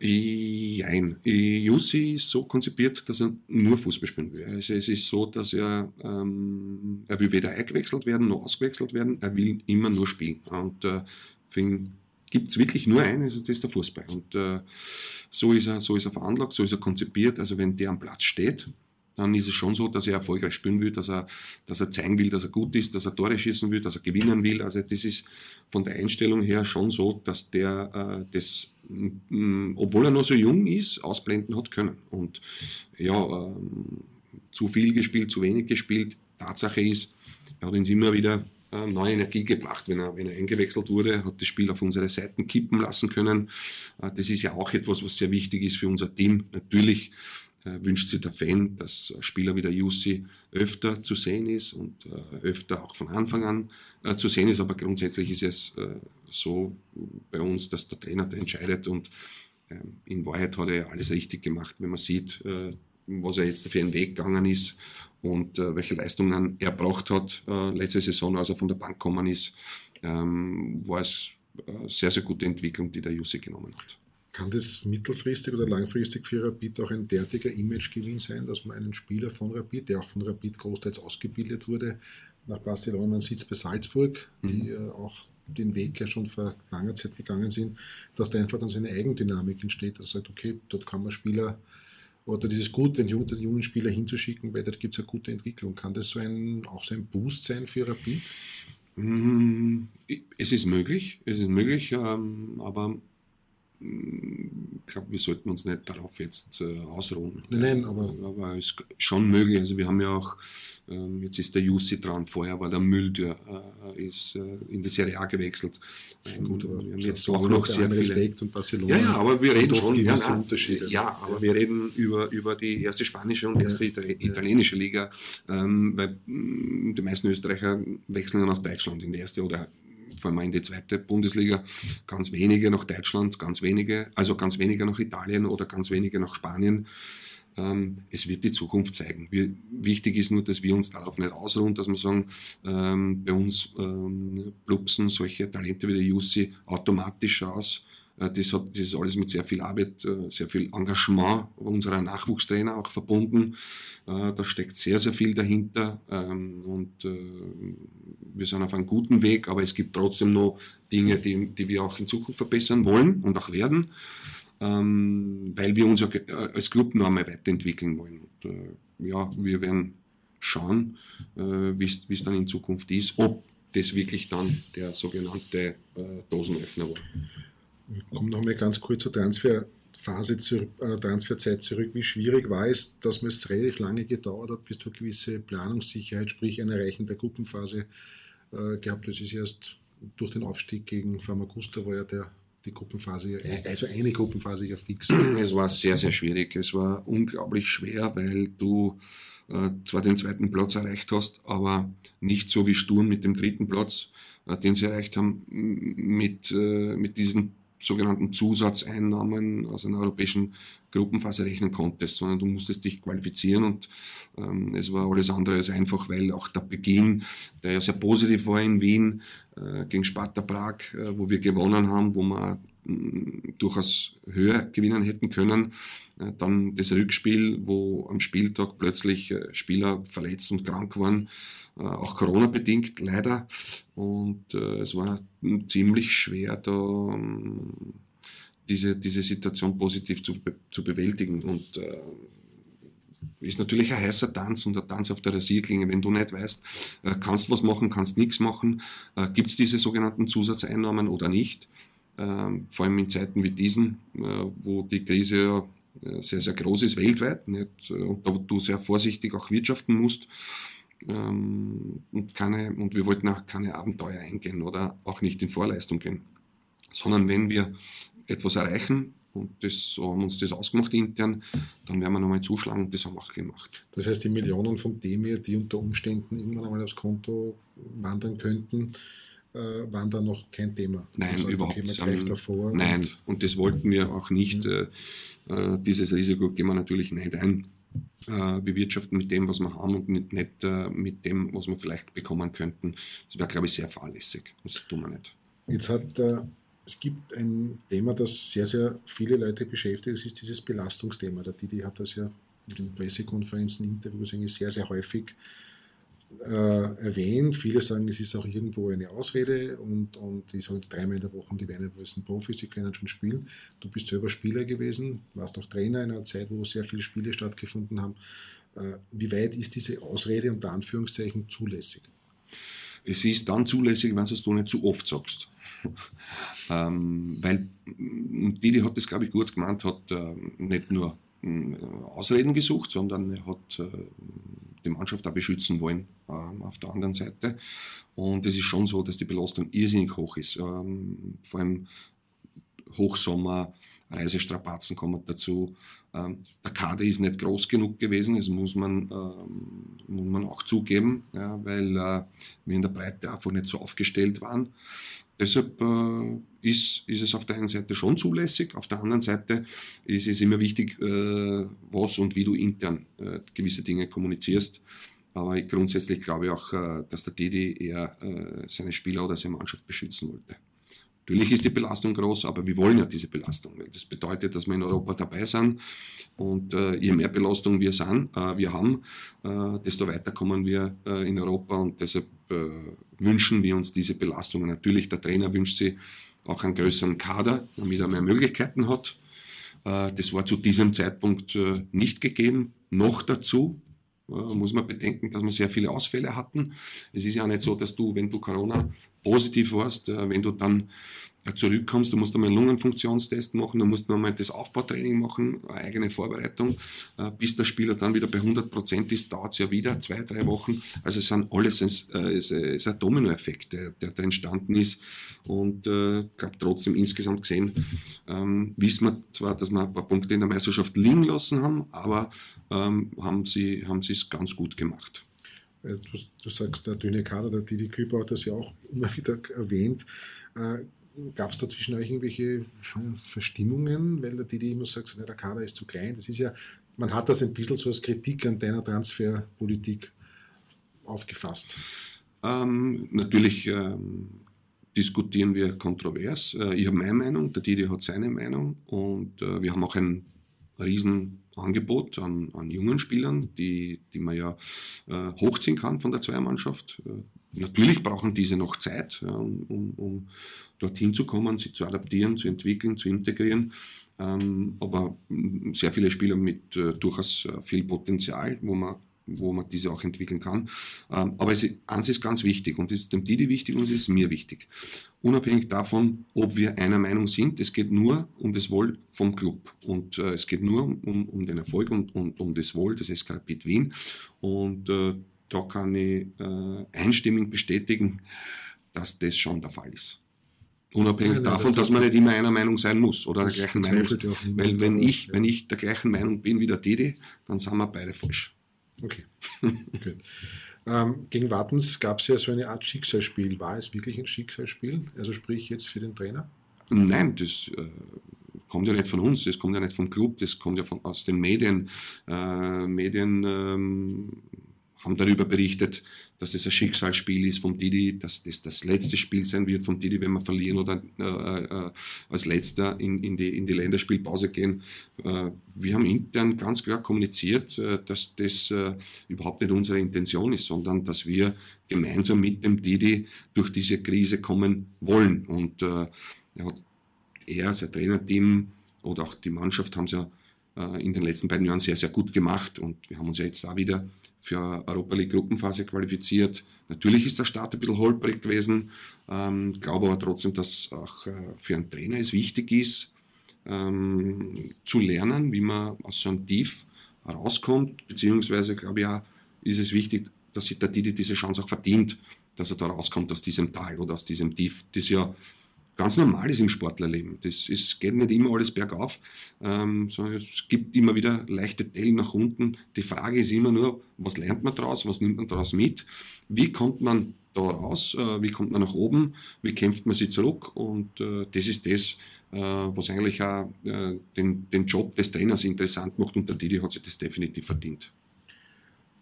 Nein, Jussi ist so konzipiert, dass er nur Fußball spielen will. Also es ist so, dass er, ähm, er will weder eingewechselt werden noch ausgewechselt werden, er will immer nur spielen. Und äh, für ihn gibt es wirklich nur einen, also das ist der Fußball. Und äh, so, ist er, so ist er veranlagt, so ist er konzipiert. Also wenn der am Platz steht, dann ist es schon so, dass er erfolgreich spielen will, dass er, dass er zeigen will, dass er gut ist, dass er Tore schießen will, dass er gewinnen will. Also das ist von der Einstellung her schon so, dass der äh, das, mh, obwohl er noch so jung ist, ausblenden hat können. Und ja, ähm, zu viel gespielt, zu wenig gespielt. Tatsache ist, er hat uns immer wieder äh, neue Energie gebracht. Wenn er, wenn er eingewechselt wurde, hat das Spiel auf unsere Seiten kippen lassen können. Äh, das ist ja auch etwas, was sehr wichtig ist für unser Team. Natürlich wünscht sich der Fan, dass Spieler wie der Jussi öfter zu sehen ist und äh, öfter auch von Anfang an äh, zu sehen ist. Aber grundsätzlich ist es so bei uns, dass der Trainer da entscheidet und ähm, in Wahrheit hat er alles richtig gemacht, wenn man sieht, was er jetzt für einen Weg gegangen ist und welche Leistungen er braucht hat. letzte Saison, als er von der Bank gekommen ist, ähm, war es eine sehr, sehr gute Entwicklung, die der Jussi genommen hat. Kann das mittelfristig oder langfristig für Rapid auch ein derartiger Imagegewinn sein, dass man einen Spieler von Rapid, der auch von Rapid großteils ausgebildet wurde, nach Barcelona, man sitzt bei Salzburg, mhm. die äh, auch den Weg ja schon vor langer Zeit gegangen sind, dass da einfach dann so eine Eigendynamik entsteht, dass sagt, okay, dort kann man Spieler oder dieses gut, den jungen, den jungen Spieler hinzuschicken, weil dort gibt es eine gute Entwicklung. Kann das so ein, auch so ein Boost sein für Rapid? Mhm. Es ist möglich, es ist möglich, ähm, aber ich glaube, wir sollten uns nicht darauf jetzt äh, ausruhen. Nein, nein, aber. Aber es ist schon möglich. Also, wir haben ja auch, ähm, jetzt ist der Jussi dran, vorher war der Müll, der äh, ist äh, in die Serie A gewechselt. Ähm, Gut, aber wir haben jetzt auch noch sehr viele. Respekt und Barcelona. Ja, ja, aber wir reden schon über ja, Unterschiede. Ja, aber wir reden über, über die erste spanische und erste ja, italienische Liga, ähm, weil mh, mm, die meisten Österreicher wechseln ja nach Deutschland in die erste oder vor allem in die zweite Bundesliga, ganz wenige nach Deutschland, ganz wenige, also ganz wenige nach Italien oder ganz wenige nach Spanien. Ähm, es wird die Zukunft zeigen. Wir, wichtig ist nur, dass wir uns darauf nicht ausruhen, dass wir sagen, ähm, bei uns ähm, plupsen solche Talente wie der Jussi automatisch aus das, hat, das ist alles mit sehr viel Arbeit, äh, sehr viel Engagement unserer Nachwuchstrainer auch verbunden. Äh, da steckt sehr, sehr viel dahinter ähm, und wir sind auf einem guten Weg, aber es gibt trotzdem noch Dinge, die, die wir auch in Zukunft verbessern wollen und auch werden, ähm, weil wir uns als Club noch einmal weiterentwickeln wollen. Und, ja, wir werden schauen, wie es dann in Zukunft ist, ob das wirklich dann der sogenannte Dosenöffner war. Ich komme nochmal ganz kurz zur Transferphase, zur äh, Transferzeit zurück. Wie schwierig war es, dass man es relativ lange gedauert hat, bis du eine gewisse Planungssicherheit, sprich ein Erreichen der Gruppenphase äh, gehabt Das ist erst durch den Aufstieg gegen Famagusta war ja der, die Gruppenphase, also eine Gruppenphase ja fix. (clears throat) Es war sehr, sehr schwierig. Es war unglaublich schwer, weil du äh, zwar den zweiten Platz erreicht hast, aber nicht so wie Sturm mit dem dritten Platz, äh, den sie erreicht haben, mit, äh, mit diesen sogenannten Zusatzeinnahmen aus einer europäischen Gruppenphase rechnen konntest, sondern du musstest dich qualifizieren und ähm, es war alles andere als einfach, weil auch der Beginn, der ja sehr positiv war in Wien äh, gegen Sparta Prag, äh, wo wir gewonnen haben, wo wir durchaus höher gewinnen hätten können. Äh, dann das Rückspiel, wo am Spieltag plötzlich äh, Spieler verletzt und krank waren äh, auch Corona-bedingt leider. Und es war ziemlich schwer, da ähm, diese, diese Situation positiv zu, zu bewältigen. Und ist natürlich ein heißer Tanz und ein Tanz auf der Rasierklinge. Wenn du nicht weißt, kannst was machen, kannst nichts machen, gibt es diese sogenannten Zusatzeinnahmen oder nicht. Ähm, vor allem in Zeiten wie diesen, äh, wo die Krise ja sehr, sehr groß ist weltweit nicht? und da du sehr vorsichtig auch wirtschaften musst ähm, und, keine, und wir wollten auch keine Abenteuer eingehen oder auch nicht in Vorleistung gehen, sondern wenn wir etwas erreichen, und das so haben uns das ausgemacht intern, dann werden wir nochmal zuschlagen und das haben wir auch gemacht. Das heißt, die Millionen von Demir, die unter Umständen irgendwann einmal aufs Konto wandern könnten, äh, waren da noch kein Thema. Nein, also, überhaupt nicht. Nein, und, und, das wollten wir auch nicht. Mhm. Äh, dieses Risiko gehen wir natürlich nicht ein äh, bewirtschaften mit dem, was wir haben und nicht, nicht äh, mit dem, was wir vielleicht bekommen könnten. Das wäre, glaube ich, sehr fahrlässig. Das tun wir nicht. Jetzt hat äh, es gibt ein Thema, das sehr, sehr viele Leute beschäftigt, das ist dieses Belastungsthema. Der Didi hat das ja in den Pressekonferenzen, Interviews eigentlich sehr, sehr häufig äh, erwähnt. Viele sagen, es ist auch irgendwo eine Ausrede und, und die sagen dreimal in der Woche, die werden sind Profis, die können schon spielen. Du bist selber Spieler gewesen, warst auch Trainer in einer Zeit, wo sehr viele Spiele stattgefunden haben. Äh, wie weit ist diese Ausrede unter Anführungszeichen zulässig? Es ist dann zulässig, wenn du nicht zu oft sagst. (laughs) ähm, weil Didi hat das, glaube ich, gut gemeint, hat äh, nicht nur äh, Ausreden gesucht, sondern er hat äh, die Mannschaft auch beschützen wollen äh, auf der anderen Seite. Und es ist schon so, dass die Belastung irrsinnig hoch ist. Ähm, vor allem Hochsommer, Reisestrapazen kommen dazu. Ähm, der Kader ist nicht groß genug gewesen, das muss man, ähm, muss man auch zugeben, weil äh, wir in der Breite einfach nicht so aufgestellt waren. Deshalb äh, ist, ist es auf der einen Seite schon zulässig, auf der anderen Seite ist es immer wichtig, äh, was und wie du intern äh, gewisse Dinge kommunizierst. Aber grundsätzlich glaube ich auch, äh, dass der Didi eher äh, seine Spieler oder seine Mannschaft beschützen wollte. Natürlich ist die Belastung groß, aber wir wollen ja diese Belastung. Das bedeutet, dass wir in Europa dabei sind und äh, je mehr Belastung wir, sind, äh, wir haben, äh, desto weiter kommen wir äh, in Europa und deshalb äh, wünschen wir uns diese Belastungen. Natürlich, der Trainer wünscht sie auch einen größeren Kader, damit er mehr Möglichkeiten hat. Äh, das war zu diesem Zeitpunkt nicht gegeben. Noch dazu, muss man bedenken, dass wir sehr viele Ausfälle hatten. Es ist ja nicht so, dass du, wenn du Corona positiv warst, äh, wenn du dann zurückkommst, du musst einmal einen Lungenfunktionstest machen, du musst nochmal das Aufbautraining machen, eine eigene Vorbereitung, äh, bis der Spieler dann wieder bei 100 Prozent ist, dauert es ja wieder zwei, drei Wochen. Also es sind alles, es ist ein Dominoeffekt, der, der da entstanden ist. Und äh, ich glaube trotzdem insgesamt gesehen, ähm, wissen wir zwar, dass wir ein paar Punkte in der Meisterschaft liegen lassen haben, aber ähm, haben sie haben es ganz gut gemacht. Du, du, sagst, der dünne Kader, der Didi Küber hat das ja auch immer (laughs) wieder erwähnt. Äh, Gab es da zwischen euch irgendwelche Verstimmungen, weil der Didi immer sagt, der Kader ist zu klein? Das ist ja, man hat das ein bisschen so als Kritik an deiner Transferpolitik aufgefasst. Ähm, natürlich ähm, diskutieren wir kontrovers. Äh, ich habe meine Meinung, der Didi hat seine Meinung und äh, wir haben auch ein Riesenangebot an, an jungen Spielern, die, die man ja äh, hochziehen kann von der Zweiermannschaft. Äh, natürlich brauchen diese noch Zeit, ja, um, um, dorthin zu kommen, sich zu adaptieren, zu entwickeln, zu integrieren. Ähm, aber sehr viele Spieler mit äh, durchaus äh, viel Potenzial, wo man wo man diese auch entwickeln kann. Ähm, aber eins ist ganz wichtig und es ist dem Didi wichtig und es ist mir wichtig. Unabhängig davon, ob wir einer Meinung sind, es geht nur um das Wohl vom Club und äh, es geht nur um, um den Erfolg und, und um das Wohl des SK Rapid Wien und äh, da kann ich äh, einstimmig bestätigen, dass das schon der Fall ist. Unabhängig nein, nein, davon, dass man nicht immer einer Meinung sein muss oder der gleichen Meinung. Weil wenn ich, wenn ich der gleichen Meinung bin wie der Didi, dann sind wir beide falsch. Okay. okay. Ähm, gegen Wartens gab es ja so eine Art Schicksalsspiel. War es wirklich ein Schicksalsspiel? Also sprich jetzt für den Trainer? Nein, das äh, kommt ja nicht von uns, das kommt ja nicht vom Club, das kommt ja von, aus den Medien. Äh, Medien ähm, haben darüber berichtet, dass das ein Schicksalsspiel ist vom Didi, dass das das letzte Spiel sein wird vom Didi, wenn wir verlieren oder äh, äh, als letzter in, in, die, in die Länderspielpause gehen. Äh, wir haben intern ganz klar kommuniziert, äh, dass das äh, überhaupt nicht unsere Intention ist, sondern dass wir gemeinsam mit dem Didi durch diese Krise kommen wollen. Und er, hat, er, sein Trainerteam oder auch die Mannschaft haben es ja in den letzten beiden Jahren sehr, sehr gut gemacht und wir haben uns ja jetzt da wieder für Europa League Gruppenphase qualifiziert. Natürlich ist der Start ein bisschen holprig gewesen, ähm, glaube aber trotzdem, dass auch äh, für einen Trainer es wichtig ist, ähm, zu lernen, wie man aus so einem Tief rauskommt, beziehungsweise glaube ich auch, ist es wichtig, dass sich der Didi diese Chance auch verdient, dass er da rauskommt aus diesem Tal oder aus diesem Tief, das ja ganz normal ist im Sportlerleben. Das ist, geht nicht immer alles bergauf, ähm, sondern es gibt immer wieder leichte Dellen nach unten. Die Frage ist immer nur, was lernt man daraus, was nimmt man daraus mit, wie kommt man da raus, äh, wie kommt man nach oben, wie kämpft man sich zurück und äh, das ist das, äh, was eigentlich auch äh, den, den Job des Trainers interessant macht und der Didi hat sich das definitiv verdient.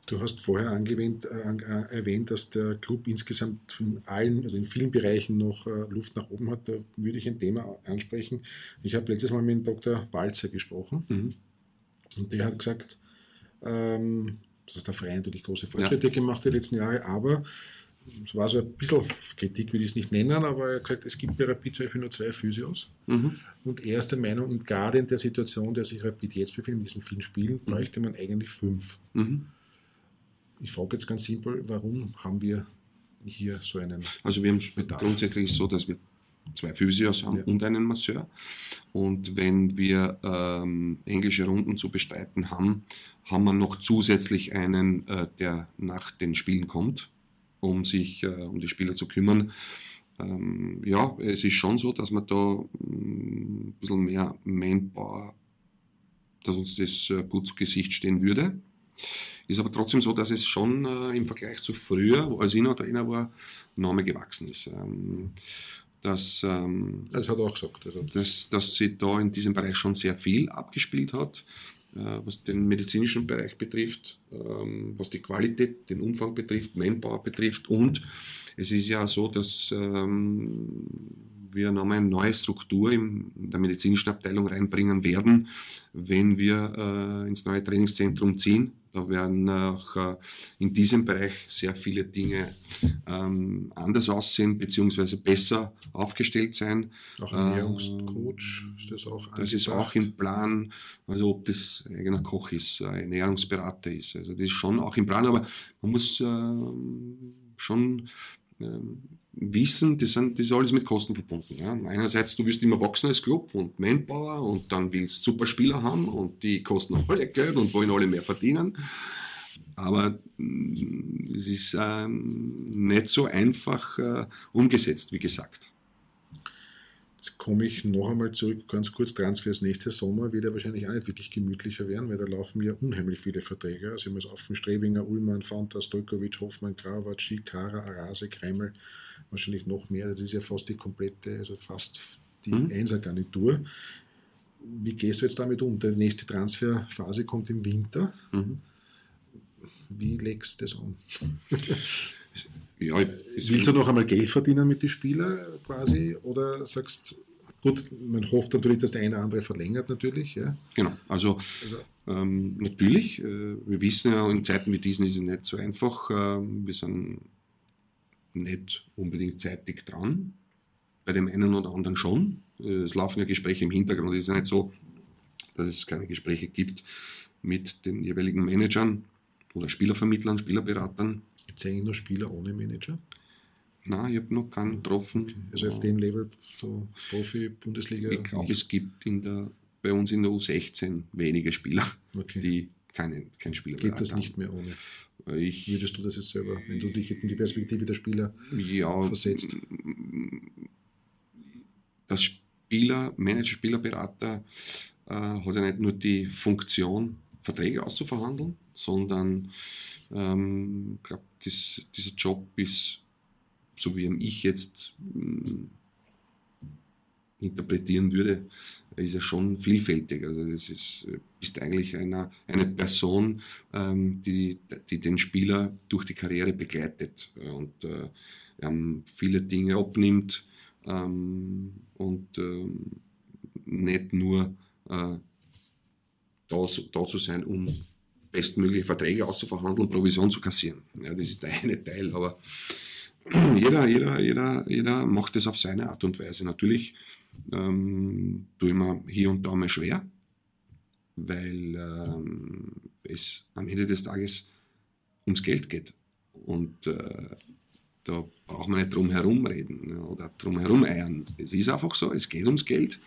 Du hast vorher angewähnt, äh, äh, erwähnt, dass der Club insgesamt in allen, also in vielen Bereichen noch äh, Luft nach oben hat. Da würde ich ein Thema ansprechen. Ich habe letztes Mal mit Dr. Balzer gesprochen mhm. und der hat gesagt, ähm, dass der Verein natürlich große Fortschritte ja. gemacht hat die letzten Jahre, aber es war so ein bisschen Kritik, will ich es nicht nennen, aber er hat gesagt, es gibt bei Rapid zum Beispiel nur zwei Physios. Mhm. Und er ist der Meinung, und gerade in der Situation, der sich Rapid jetzt befindet, mit diesen vielen Spielen, mhm. bräuchte man eigentlich fünf. Mhm. Ich frage jetzt ganz simpel, warum haben wir hier so einen. Also, wir haben Bedarf? grundsätzlich so, dass wir zwei Physios haben ja. und einen Masseur. Und wenn wir ähm, englische Runden zu bestreiten haben, haben wir noch zusätzlich einen, äh, der nach den Spielen kommt um sich äh, um die Spieler zu kümmern. Ähm, ja, es ist schon so, dass man da mm, ein bisschen mehr Manpower, dass uns das äh, gut zu Gesicht stehen würde. Ist aber trotzdem so, dass es schon äh, im Vergleich zu früher, als ich noch Trainer war, enorm gewachsen ist. Ähm, dass, ähm, das hat er auch gesagt. Also. Dass, dass sie da in diesem Bereich schon sehr viel abgespielt hat. Äh, was den medizinischen Bereich betrifft, ähm, was die Qualität, den Umfang betrifft, Manpower betrifft und es ist ja so, dass ähm, wir nochmal eine neue Struktur in der medizinischen Abteilung reinbringen werden, wenn wir äh, ins neue Trainingszentrum ziehen. Da werden auch äh, in diesem Bereich sehr viele Dinge ähm, anders aussehen bzw. besser aufgestellt sein. Auch Ernährungscoach ist das auch Das ist auch im Plan, also ob das eigener Koch ist, Ernährungsberater ist. Also das ist schon auch im Plan, aber man muss äh, schon ähm, wissen, das, sind, das ist alles mit Kosten verbunden. Ja. Einerseits, du wirst immer wachsen als Club und Manpower und dann willst du super Spieler haben und die kosten auch (laughs) alle Geld und wollen alle mehr verdienen. Aber mm, es ist ähm, nicht so einfach äh, umgesetzt, wie gesagt. Jetzt komme ich noch einmal zurück, ganz kurz, Transfers nächste Sommer wird er wahrscheinlich auch nicht wirklich gemütlicher werden, weil da laufen ja unheimlich viele Verträge. Also ich habe auf dem Strebinger, Ullmann, Fanta, Stojkovic, Hoffmann, Kravac, Kara, Arase, Kreml, wahrscheinlich noch mehr. Das ist ja fast die komplette, also fast die mhm. Einser-Garnitur. Wie gehst du jetzt damit um? Die nächste Transferphase kommt im Winter. Mhm. Wie legst du das an? (laughs) Ja, Willst du noch einmal Geld verdienen mit den Spielern quasi? Oder sagst gut, man hofft natürlich, dass der eine oder andere verlängert natürlich. Ja? Genau, also, also ähm, natürlich, äh, wir wissen ja, in Zeiten wie diesen ist es nicht so einfach. Äh, wir sind nicht unbedingt zeitig dran, bei dem einen oder anderen schon. Äh, es laufen ja Gespräche im Hintergrund. Es ist ja nicht so, dass es keine Gespräche gibt mit den jeweiligen Managern oder Spielervermittlern, Spielerberatern. Gibt es eigentlich nur Spieler ohne Manager? Nein, ich habe noch keinen getroffen. Also auf dem Level so Profi-Bundesliga? Ich glaube, es gibt in der, bei uns in der U16 wenige Spieler, okay. die keinen, kein Spieler Geht das haben. nicht mehr ohne? Ich, Würdest du das jetzt selber, wenn du dich jetzt in die Perspektive der Spieler ja, versetzt? Das Spieler, Manager, Spielerberater äh, hat ja nicht nur die Funktion, Verträge auszuverhandeln, sondern ähm, ich glaube, dieser Job ist, so wie ich jetzt äh, interpretieren würde, ist ja schon vielfältig. Also das ist, ist eigentlich eine, eine Person, ähm, die, die den Spieler durch die Karriere begleitet und äh, viele Dinge abnimmt ähm, und ähm, nicht nur äh, da, da zu sein, um bestmögliche Verträge auszuverhandeln, Provision zu kassieren. Ja, das ist der (laughs) eine Teil, aber (clears throat) jeder, jeder, jeder, jeder macht es auf seine Art und Weise. Natürlich ähm, tue ich mir hier und da mal schwer, weil ähm, es am Ende des Tages ums Geld geht. Und äh, da braucht man nicht drum herum reden oder drum herum eiern. Es ist einfach so, es geht ums Geld.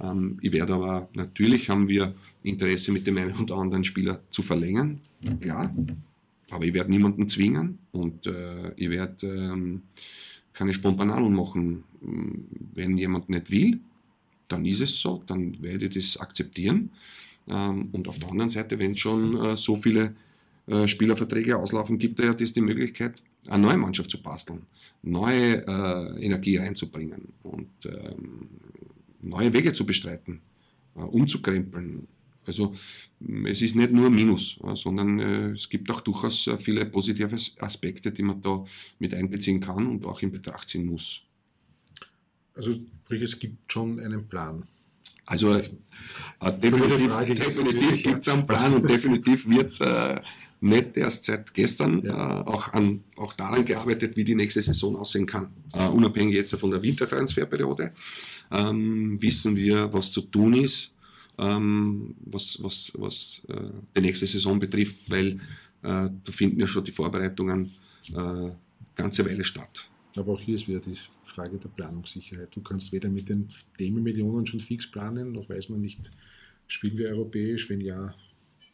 Ähm, ich werde aber, natürlich haben wir Interesse mit dem einen oder anderen Spieler zu verlängern, klar. Aber ich werde niemanden zwingen und äh, ich werde ähm, keine Spontanalen machen. Wenn jemand nicht will, dann ist es so, dann werde ich das akzeptieren. Ähm, und auf der anderen Seite, wenn schon äh, so viele äh, Spielerverträge auslaufen, gibt er ja das die Möglichkeit, eine neue Mannschaft zu basteln, neue äh, Energie reinzubringen und ähm, neue Wege zu bestreiten, äh, umzukrempeln. Also es ist nicht nur Minus, sondern äh, es gibt auch durchaus äh, viele positive Aspekte, die man da mit einbeziehen kann und auch in Betracht ziehen muss. Also es gibt schon einen Plan. Also äh, definitiv, definitiv gibt es einen Plan und definitiv wird äh, nicht erst seit gestern ja. äh, auch, an, auch daran gearbeitet, wie die nächste Saison aussehen kann. Äh, unabhängig jetzt von der Wintertransferperiode ähm, wissen wir, was zu tun ist, ähm, was, was, was äh, die nächste Saison betrifft, weil äh, da finden ja schon die Vorbereitungen äh, ganze Weile statt. Aber auch hier ist wieder die Frage der Planungssicherheit. Du kannst weder mit den Themenmillionen schon fix planen, noch weiß man nicht, spielen wir europäisch, wenn ja,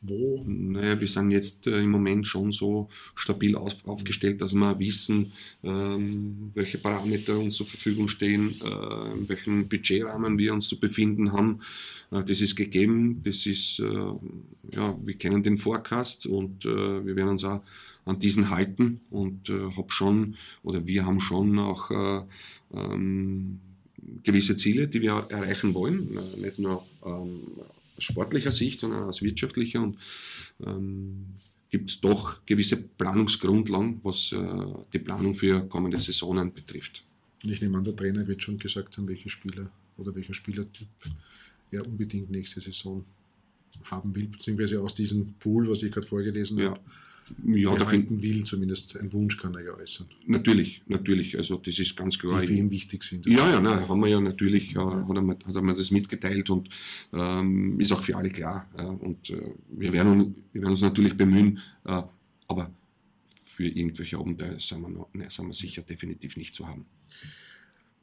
wo? Naja, wir sind jetzt äh, im Moment schon so stabil auf, aufgestellt, dass wir wissen, ähm, welche Parameter uns zur Verfügung stehen, äh, in welchem Budgetrahmen wir uns zu befinden haben. Äh, das ist gegeben, das ist, äh, ja, wir kennen den Forecast und äh, wir werden uns auch an diesen halten und äh, hab schon, oder wir haben schon auch ähm, gewisse Ziele, die wir erreichen wollen, nicht nur ähm, sportlicher Sicht, sondern aus wirtschaftlicher und ähm, gibt es doch gewisse Planungsgrundlagen, was äh, die Planung für kommende Saisonen betrifft. Ich nehme an, der Trainer wird schon gesagt haben, welche Spieler oder welcher Spielertyp er unbedingt nächste Saison haben will, beziehungsweise aus diesem Pool, was ich gerade vorgelesen ja. habe ja, erhalten will, zumindest ein Wunsch kann er ja äußern. Natürlich, natürlich, also das ist ganz klar. Die für ihn wichtig sind. Ja, ja, nein, haben wir ja natürlich, ja, hat, er, hat er mir das mitgeteilt und ähm, ist auch für alle klar. Ja, und äh, wir, werden, wir werden uns natürlich bemühen, äh, aber für irgendwelche Abenteuer sind wir, noch, nein, sind wir sicher definitiv nicht zu haben.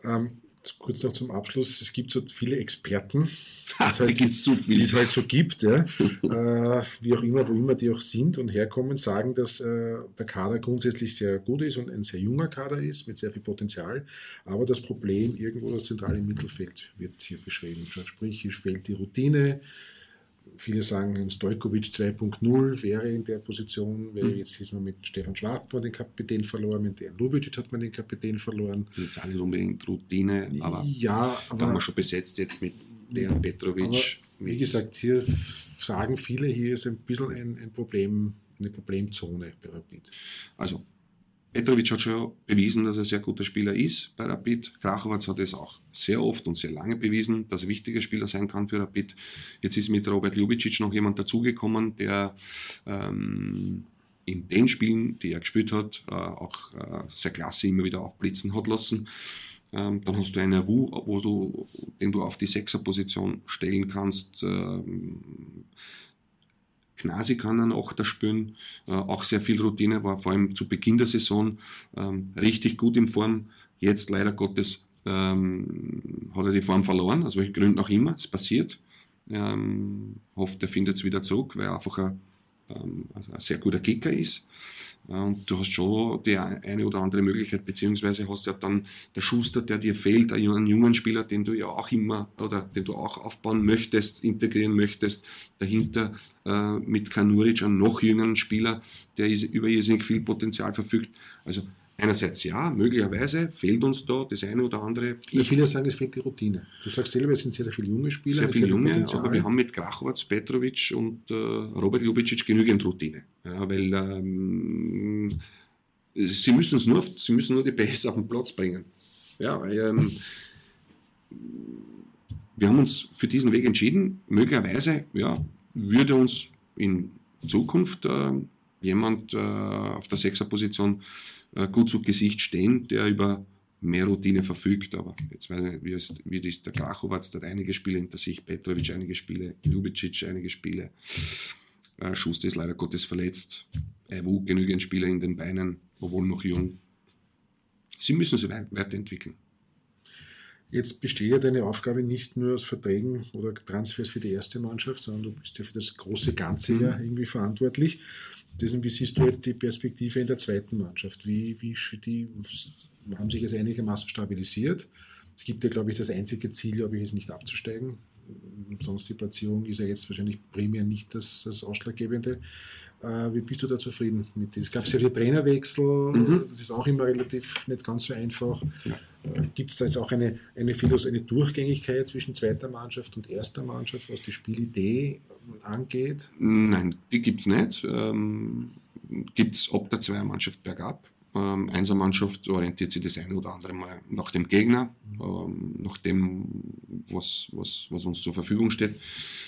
Ähm, kurz noch zum Abschluss, es gibt so viele Experten, halt, (laughs) die, die es halt so gibt, ja, (laughs) äh, wie auch immer, wo immer die auch sind und herkommen, sagen, dass äh, der Kader grundsätzlich sehr gut ist und ein sehr junger Kader ist, mit sehr viel Potenzial, aber das Problem irgendwo das zentrale Mittelfeld wird hier beschrieben. Sprich, es fehlt die Routine, viele sagen, ein Stojkovic 2.0 wäre in der Position, weil mhm. jetzt ist man mit Stefan Schwab den Kapitän verloren, mit Dejan Lubicic hat man den Kapitän verloren. Das ist jetzt auch nicht unbedingt Routine, aber, ja, aber da haben wir schon besetzt jetzt mit Dejan Petrovic. wie gesagt, hier sagen viele, hier ist ein bisschen ein, ein Problem, eine Problemzone bei Rapid. Also Petrovic hat schon bewiesen, dass er ein sehr guter Spieler ist bei Rapid. Krachowatz hat es auch sehr oft und sehr lange bewiesen, dass er wichtiger Spieler sein kann für Rapid. Jetzt ist mit Robert Ljubicic noch jemand dazugekommen, der ähm, in den Spielen, die er gespielt hat, äh, auch äh, sehr klasse immer wieder aufblitzen hat lassen. Ähm, dann hast du einen Wu, wo du, den du auf die Sechserposition stellen kannst. Ähm, Knasi kann einen Achter spielen, äh, auch sehr viel Routine, war vor allem zu Beginn der Saison ähm, richtig gut in Form. Jetzt leider Gottes ähm, hat er die Form verloren, aus welchen Gründen auch immer, es passiert. Ähm, hofft, er findet es wieder zurück, weil er einfach ein, also ein sehr guter Kicker ist. Und du hast schon die eine oder andere Möglichkeit, beziehungsweise hast ja dann der Schuster, der dir fehlt, einen jungen Spieler, den du ja auch immer oder den du auch aufbauen möchtest, integrieren möchtest, dahinter äh, mit Kanuric einen noch jüngeren Spieler, der über irrsinnig viel Potenzial verfügt. Also Einerseits ja, möglicherweise fehlt uns da das eine oder andere. Ja, viele sagen, es fehlt die Routine. Du sagst selber, es sind sehr, sehr viele junge Spieler. Sehr viele junge, Potenzial. aber wir haben mit Krachowatz, Petrovic und äh, Robert Ljubicic genügend Routine. Ja, weil ähm, sie müssen es nur, sie müssen nur die PS auf den Platz bringen. Ja, weil, ähm, wir haben uns für diesen Weg entschieden. Möglicherweise ja, würde uns in Zukunft äh, jemand äh, auf der Sechserposition äh, gut zu Gesicht stehen, der über mehr Routine verfügt. Aber jetzt weiß ich, wie, ist, ist der Krachowatz, der hat einige Spiele hinter sich, Petrovic einige Spiele, Ljubicic einige Spiele. Äh, Schuster ist leider Gottes verletzt. Ewu genügend Spieler in den Beinen, obwohl noch jung. Sie müssen sich weiterentwickeln. Jetzt besteht ja deine Aufgabe nicht nur aus Verträgen oder Transfers für die erste Mannschaft, sondern du bist ja für das große Ganze mhm. ja irgendwie verantwortlich. Deswegen, wie siehst du jetzt die Perspektive in der zweiten Mannschaft? Wie, wie die haben sich jetzt einigermaßen stabilisiert? Es gibt ja, glaube ich, das einzige Ziel, glaube ich, ist nicht abzusteigen. Sonst die Platzierung ist ja jetzt wahrscheinlich primär nicht das, das Ausschlaggebende. Äh, wie bist du da zufrieden mit dem? Es gab sehr viele Trainerwechsel, mhm. das ist auch immer relativ nicht ganz so einfach. Äh, gibt es da jetzt auch eine, eine, Philos eine Durchgängigkeit zwischen zweiter Mannschaft und erster Mannschaft, was die Spielidee angeht? Nein, die gibt es nicht. Ähm, gibt es ob der Zweiermannschaft bergab. Ähm, Einsermannschaft orientiert sich das eine oder andere Mal nach dem Gegner, ähm, nach dem, was, was, was uns zur Verfügung steht.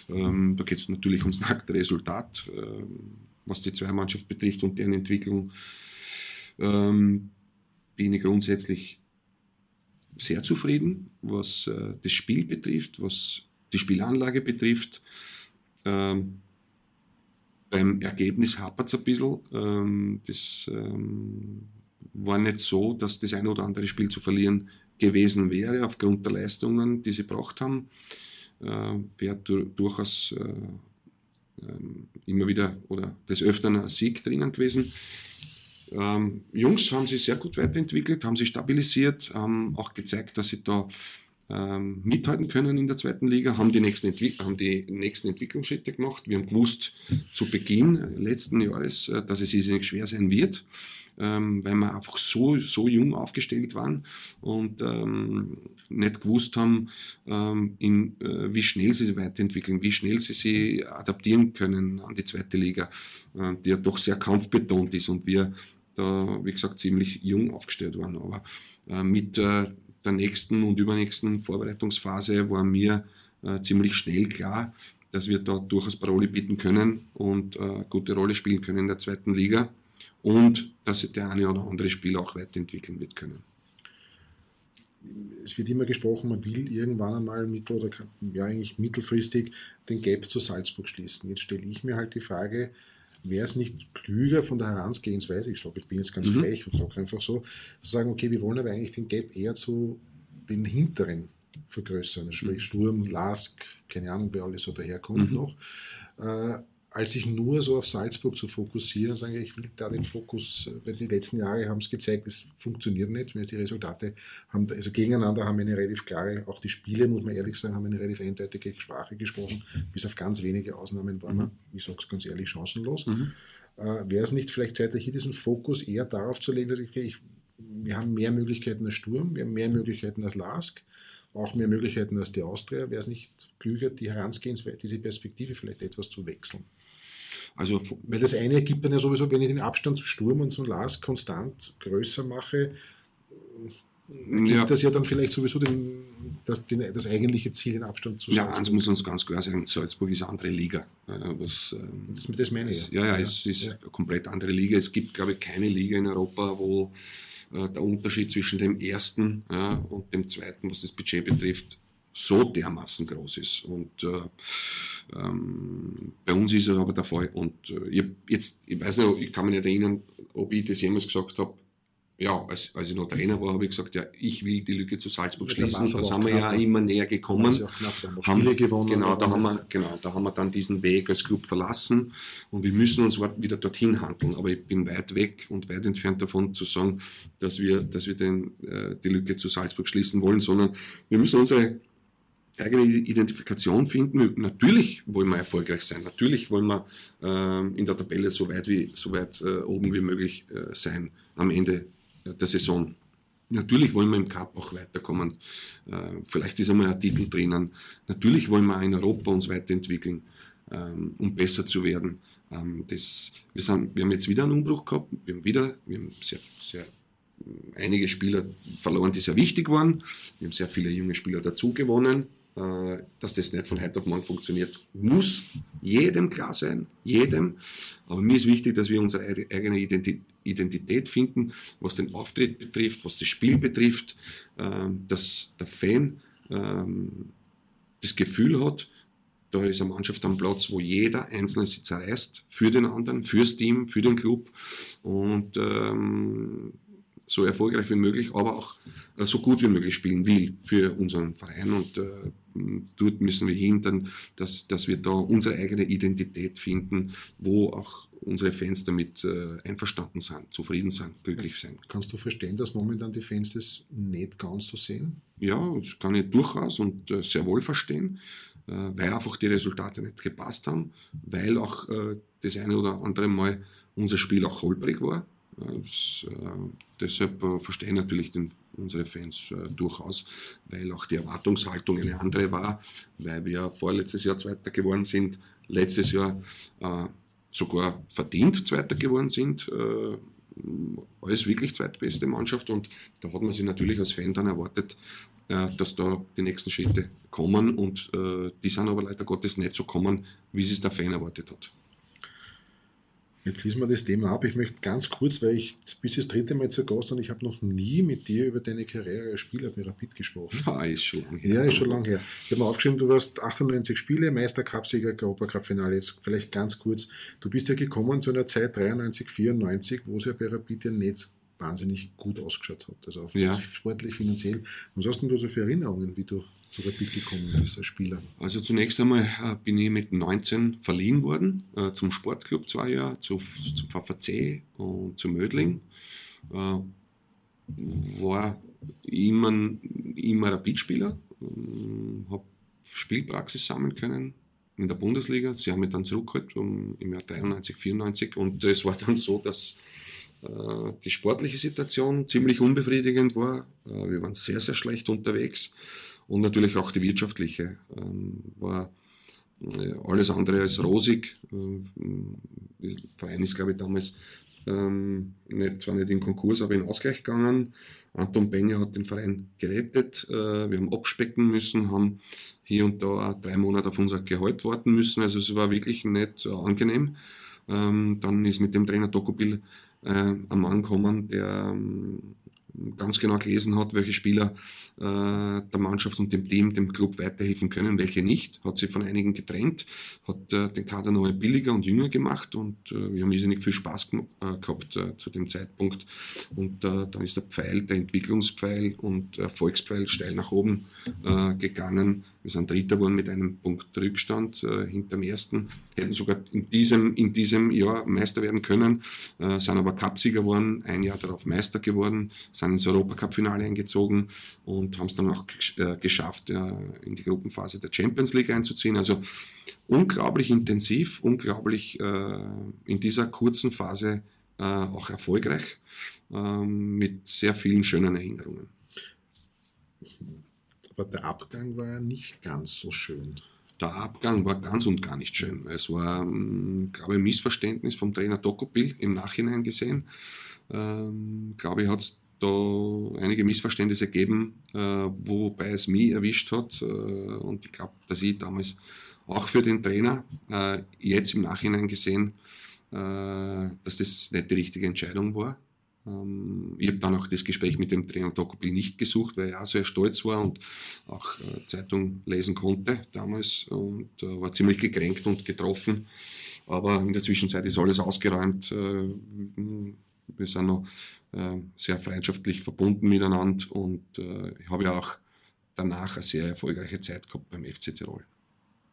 Ähm, da geht es natürlich ums nackte Resultat. Ähm, was die Zweimannschaft betrifft und deren Entwicklung, ähm, bin ich grundsätzlich sehr zufrieden, was äh, das Spiel betrifft, was die Spielanlage betrifft. Ähm, beim Ergebnis hapert es ein bisschen. Ähm, das ähm, war nicht so, dass das ein oder andere Spiel zu verlieren gewesen wäre, aufgrund der Leistungen, die sie gebracht haben. Äh, wäre durchaus äh, ähm, immer wieder oder des Öfteren ein Sieg drinnen gewesen. Ähm, Jungs haben sich sehr gut weiterentwickelt, haben sich stabilisiert, haben auch gezeigt, dass sie da ähm, mithalten können in der zweiten Liga, haben die, nächsten haben die nächsten Entwicklungsschritte gemacht. Wir haben gewusst zu Beginn letzten Jahres, äh, dass es irrsinnig schwer sein wird, ähm, weil wir einfach so, so jung aufgestellt waren und ähm, nicht gewusst haben, ähm, in, äh, wie schnell sie sich weiterentwickeln, wie schnell sie sich adaptieren können an die zweite Liga, äh, die ja doch sehr kampfbetont ist und wir da, wie gesagt, ziemlich jung aufgestellt waren. Aber äh, mit äh, der nächsten und übernächsten Vorbereitungsphase war mir äh, ziemlich schnell klar, dass wir da durchaus Parole bieten können und äh, gute Rolle spielen können in der zweiten Liga und dass sich der eine oder andere Spieler auch weiterentwickeln wird können. Es wird immer gesprochen, man will irgendwann einmal mittel- oder ja eigentlich mittelfristig den Gap zu Salzburg schließen. Jetzt stelle ich mir halt die Frage, wäre es nicht klüger von der Herangehensweise, ich sage, ich bin jetzt ganz mhm. frech und sage einfach so, zu sagen, okay, wir wollen aber eigentlich den Gap eher zu den hinteren vergrößern, sprich mhm. Sturm, Lask, keine Ahnung, wer alles so daherkommt mhm. noch. Äh, als sich nur so auf Salzburg zu fokussieren und sagen, ich will da den Fokus, weil die letzten Jahre haben es gezeigt, es funktioniert nicht. Die Resultate haben, also gegeneinander haben eine relativ klare, auch die Spiele, muss man ehrlich sagen, haben eine relativ eindeutige Sprache gesprochen. Bis auf ganz wenige Ausnahmen waren wir, ich sage es ganz ehrlich, chancenlos. Mhm. Äh, Wäre es nicht vielleicht Zeit, hier diesen Fokus eher darauf zu legen, dass ich, okay, ich, wir haben mehr Möglichkeiten als Sturm, wir haben mehr Möglichkeiten als Lask, auch mehr Möglichkeiten als die Austria. Wäre es nicht klüger, die Herangehensweise, diese Perspektive vielleicht etwas zu wechseln? Also, weil das eine ergibt dann ja sowieso, wenn ich den Abstand zu Sturm und zu Lars konstant größer mache, gibt ja. das ja dann vielleicht sowieso den, das, den, das eigentliche Ziel, den Abstand zu Ja, eins muss uns ganz klar sagen, Salzburg ist eine andere Liga. Was, ähm, das, das meine ich. Ja, ja, ja, es ist ja. eine komplett andere Liga. Es gibt, glaube ich, keine Liga in Europa, wo äh, der Unterschied zwischen dem ersten ja, und dem zweiten, was das Budget betrifft, so dermaßen groß ist. Und äh, ähm, bei uns ist er aber der Fall. Und äh, ich, jetzt, ich weiß nicht, ich kann mich nicht erinnern, ob ich das jemals gesagt habe. Ja, als, als ich noch Trainer war, habe ich gesagt, ja, ich will die Lücke zu Salzburg schließen. Da sind wir ja immer näher gekommen. Knapp, haben, haben gewonnen. Genau, da haben wir, genau, da haben wir dann diesen Weg als Club verlassen und wir müssen uns wieder dorthin handeln. Aber ich bin weit weg und weit entfernt davon zu sagen, dass wir, dass wir den, äh, die Lücke zu Salzburg schließen wollen, sondern wir müssen unsere eigene Identifikation finden. Natürlich wollen wir erfolgreich sein. Natürlich wollen wir äh, in der Tabelle so weit, wie, so weit äh, oben wie möglich äh, sein am Ende der Saison. Natürlich wollen wir im Cup auch weiterkommen. Äh, vielleicht ist einmal ein Titel drinnen. Natürlich wollen wir in Europa uns weiterentwickeln, ähm, um besser zu werden. Ähm, das, wir, sind, wir haben jetzt wieder einen Umbruch gehabt. Wir haben wieder, wir haben sehr, sehr einige Spieler verloren, die sehr wichtig waren. Wir haben sehr viele junge Spieler dazu gewonnen. Äh, dass das nicht von heute auf morgen funktioniert, muss jedem klar sein, jedem. Aber mir ist wichtig, dass wir unsere eigene Identität finden, was den Auftritt betrifft, was das Spiel betrifft, ähm, dass der Fan ähm, das Gefühl hat, da ist eine Mannschaft am Platz, wo jeder Einzelne sich zerreißt für den anderen, fürs Team, für den Club und ähm, so erfolgreich wie möglich, aber auch äh, so gut wie möglich spielen will für unseren Verein. Und äh, dort müssen wir hin, dann, dass, dass wir da unsere eigene Identität finden, wo auch unsere Fans damit äh, einverstanden sind, zufrieden sind, glücklich sind. Kannst du verstehen, dass momentan die Fans das nicht ganz so sehen? Ja, das kann ich durchaus und äh, sehr wohl verstehen, äh, weil einfach die Resultate nicht gepasst haben, weil auch äh, das eine oder andere Mal unser Spiel auch holprig war deshalb äh, verstehen natürlich den, unsere Fans äh, durchaus, weil auch die Erwartungshaltung eine andere war, weil wir vorletztes Jahr Zweiter geworden sind, letztes Jahr äh, sogar verdient Zweiter geworden sind, äh, als wirklich zweitbeste Mannschaft und da hat man sich natürlich als Fan dann erwartet, äh, dass da die nächsten Schritte kommen und die sind aber leider Gottes nicht so kommen, wie es der Fan erwartet hat. Jetzt schließen wir das Thema ab. Ich möchte ganz kurz, weil ich bis das dritte Mal zu Gast und ich habe noch nie mit dir über deine Karriere als Spieler bei Rapid gesprochen. (laughs) Ah, ist schon lange her. Ja, ist schon lange her. Ich habe mir aufgeschrieben, du hast 98 Spiele, Meistercup-Sieger, Europacup-Finale. Jetzt vielleicht ganz kurz. Du bist ja gekommen zu einer Zeit 93, 94, wo es ja bei Rapid ja nicht wahnsinnig gut ausgeschaut hat. Also ja. sportlich, finanziell. Was hast denn du so für Erinnerungen, wie du zu Rapid gekommen bist als Spieler? Also zunächst einmal äh, bin ich mit 19 verliehen worden äh, zum Sportclub zwei Jahre, zu, zum VVC und zu Mödling. Äh, war immer, immer Rapid-Spieler, äh, habe Spielpraxis sammeln können in der Bundesliga. Sie haben mich dann zurückgeholt um, im Jahr 93, 94 und es war dann so, dass äh, die sportliche Situation ziemlich unbefriedigend war. Wir waren sehr, sehr schlecht unterwegs und natürlich auch die wirtschaftliche ähm, war äh, alles andere als rosig. Der Verein ist, glaube ich, damals ähm, nicht, zwar nicht in Konkurs, aber in Ausgleich gegangen. Anton Benja hat den Verein gerettet. wir haben abspecken müssen, haben hier und da drei Monate auf unser Gehalt warten müssen. Also es war wirklich nicht angenehm. Ähm, dann ist mit dem Trainer Dokopil äh, ein Mann kommen, der ähm, ganz genau gelesen hat, welche Spieler äh, der Mannschaft und dem Team, dem Club weiterhelfen können, welche nicht. Hat sich von einigen getrennt, hat äh, den Kader noch billiger und jünger gemacht und äh, wir haben irrsinnig viel Spaß äh, gehabt äh, zu dem Zeitpunkt. Und äh, dann ist der Pfeil, der Entwicklungspfeil und Erfolgspfeil steil nach oben gegangen wir sind Dritter geworden mit einem Punkt Rückstand äh, hinter dem ersten. Hätten sogar in diesem, in diesem Jahr Meister werden können, äh, sind aber Cupsieger geworden, ein Jahr darauf Meister geworden, sind ins Europacup-Finale eingezogen und haben es dann auch äh, geschafft, in die Gruppenphase der Champions League einzuziehen. Also unglaublich intensiv, unglaublich äh, in dieser kurzen Phase äh, auch erfolgreich, ähm, mit sehr vielen schönen Erinnerungen. Aber der Abgang war ja nicht ganz so schön. Der Abgang war ganz und gar nicht schön. Es war, ähm, glaube ich, ein Missverständnis vom Trainer Dokopil im Nachhinein gesehen. Ähm, glaube ich, hat es da einige Missverständnisse gegeben, äh, wobei es mich erwischt hat. Äh, und ich glaube, dass ich damals auch für den Trainer äh, jetzt im Nachhinein gesehen, äh, dass das nicht die richtige Entscheidung war. Ähm, ich habe dann auch das Gespräch mit dem Trainer Dokopil nicht gesucht, weil er auch sehr stolz war und auch äh, Zeitung lesen konnte damals und äh, war ziemlich gekränkt und getroffen. Aber in der Zwischenzeit ist alles ausgeräumt. Äh, wir sind noch sehr freundschaftlich verbunden miteinander und ich habe ja auch danach eine sehr erfolgreiche Zeit gehabt beim FC Tirol.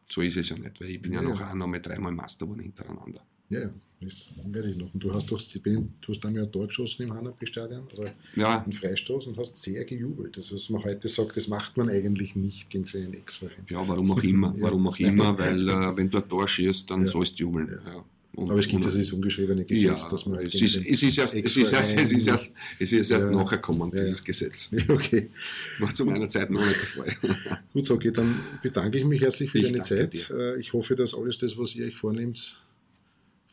So ist es ja nicht, weil ich bin ja, ja noch einmal dreimal Master geworden hintereinander. Ja, das weiß ich noch. Und du hast doch, du hast einmal ein Tor geschossen im Hanapi-Stadion oder ja. einen Freistoß und hast sehr gejubelt. Das, was man heute sagt, das macht man eigentlich nicht gegen seinen Ex-Verein. Ja, warum auch immer. (laughs) Warum auch immer, (laughs) weil äh, wenn du ein Tor schießt, dann ja. sollst du jubeln. Ja. Und, Aber es gibt ja dieses ungeschriebene Gesetz, ja, dass man halt es, ist, es, ist erst, es, ist erst, es ist erst, es ist erst ja, nachher gekommen, dieses (laughs) ja. Gesetz. Okay. Das war zu meiner Zeit noch nicht der Fall. Gut, so, okay, dann bedanke ich mich herzlich für ich deine Zeit. Dir. Äh, ich hoffe, dass alles das, was ihr euch vornehmt,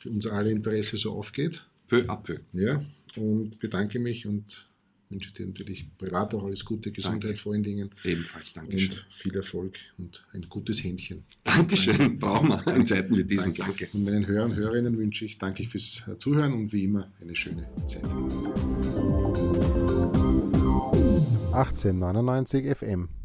für unser alle Interesse so aufgeht. Peu à peu. Ja, und bedanke mich und wünsche dir natürlich privat auch alles Gute, Gesundheit danke. vor allen Dingen. Ebenfalls, danke schön. Und viel Erfolg und ein gutes Händchen. Dankeschön, brauchen wir in Zeiten wie diesen. Danke. danke. Und meinen Hörern, Hörerinnen wünsche ich danke fürs Zuhören und wie immer eine schöne Zeit. 1899 FM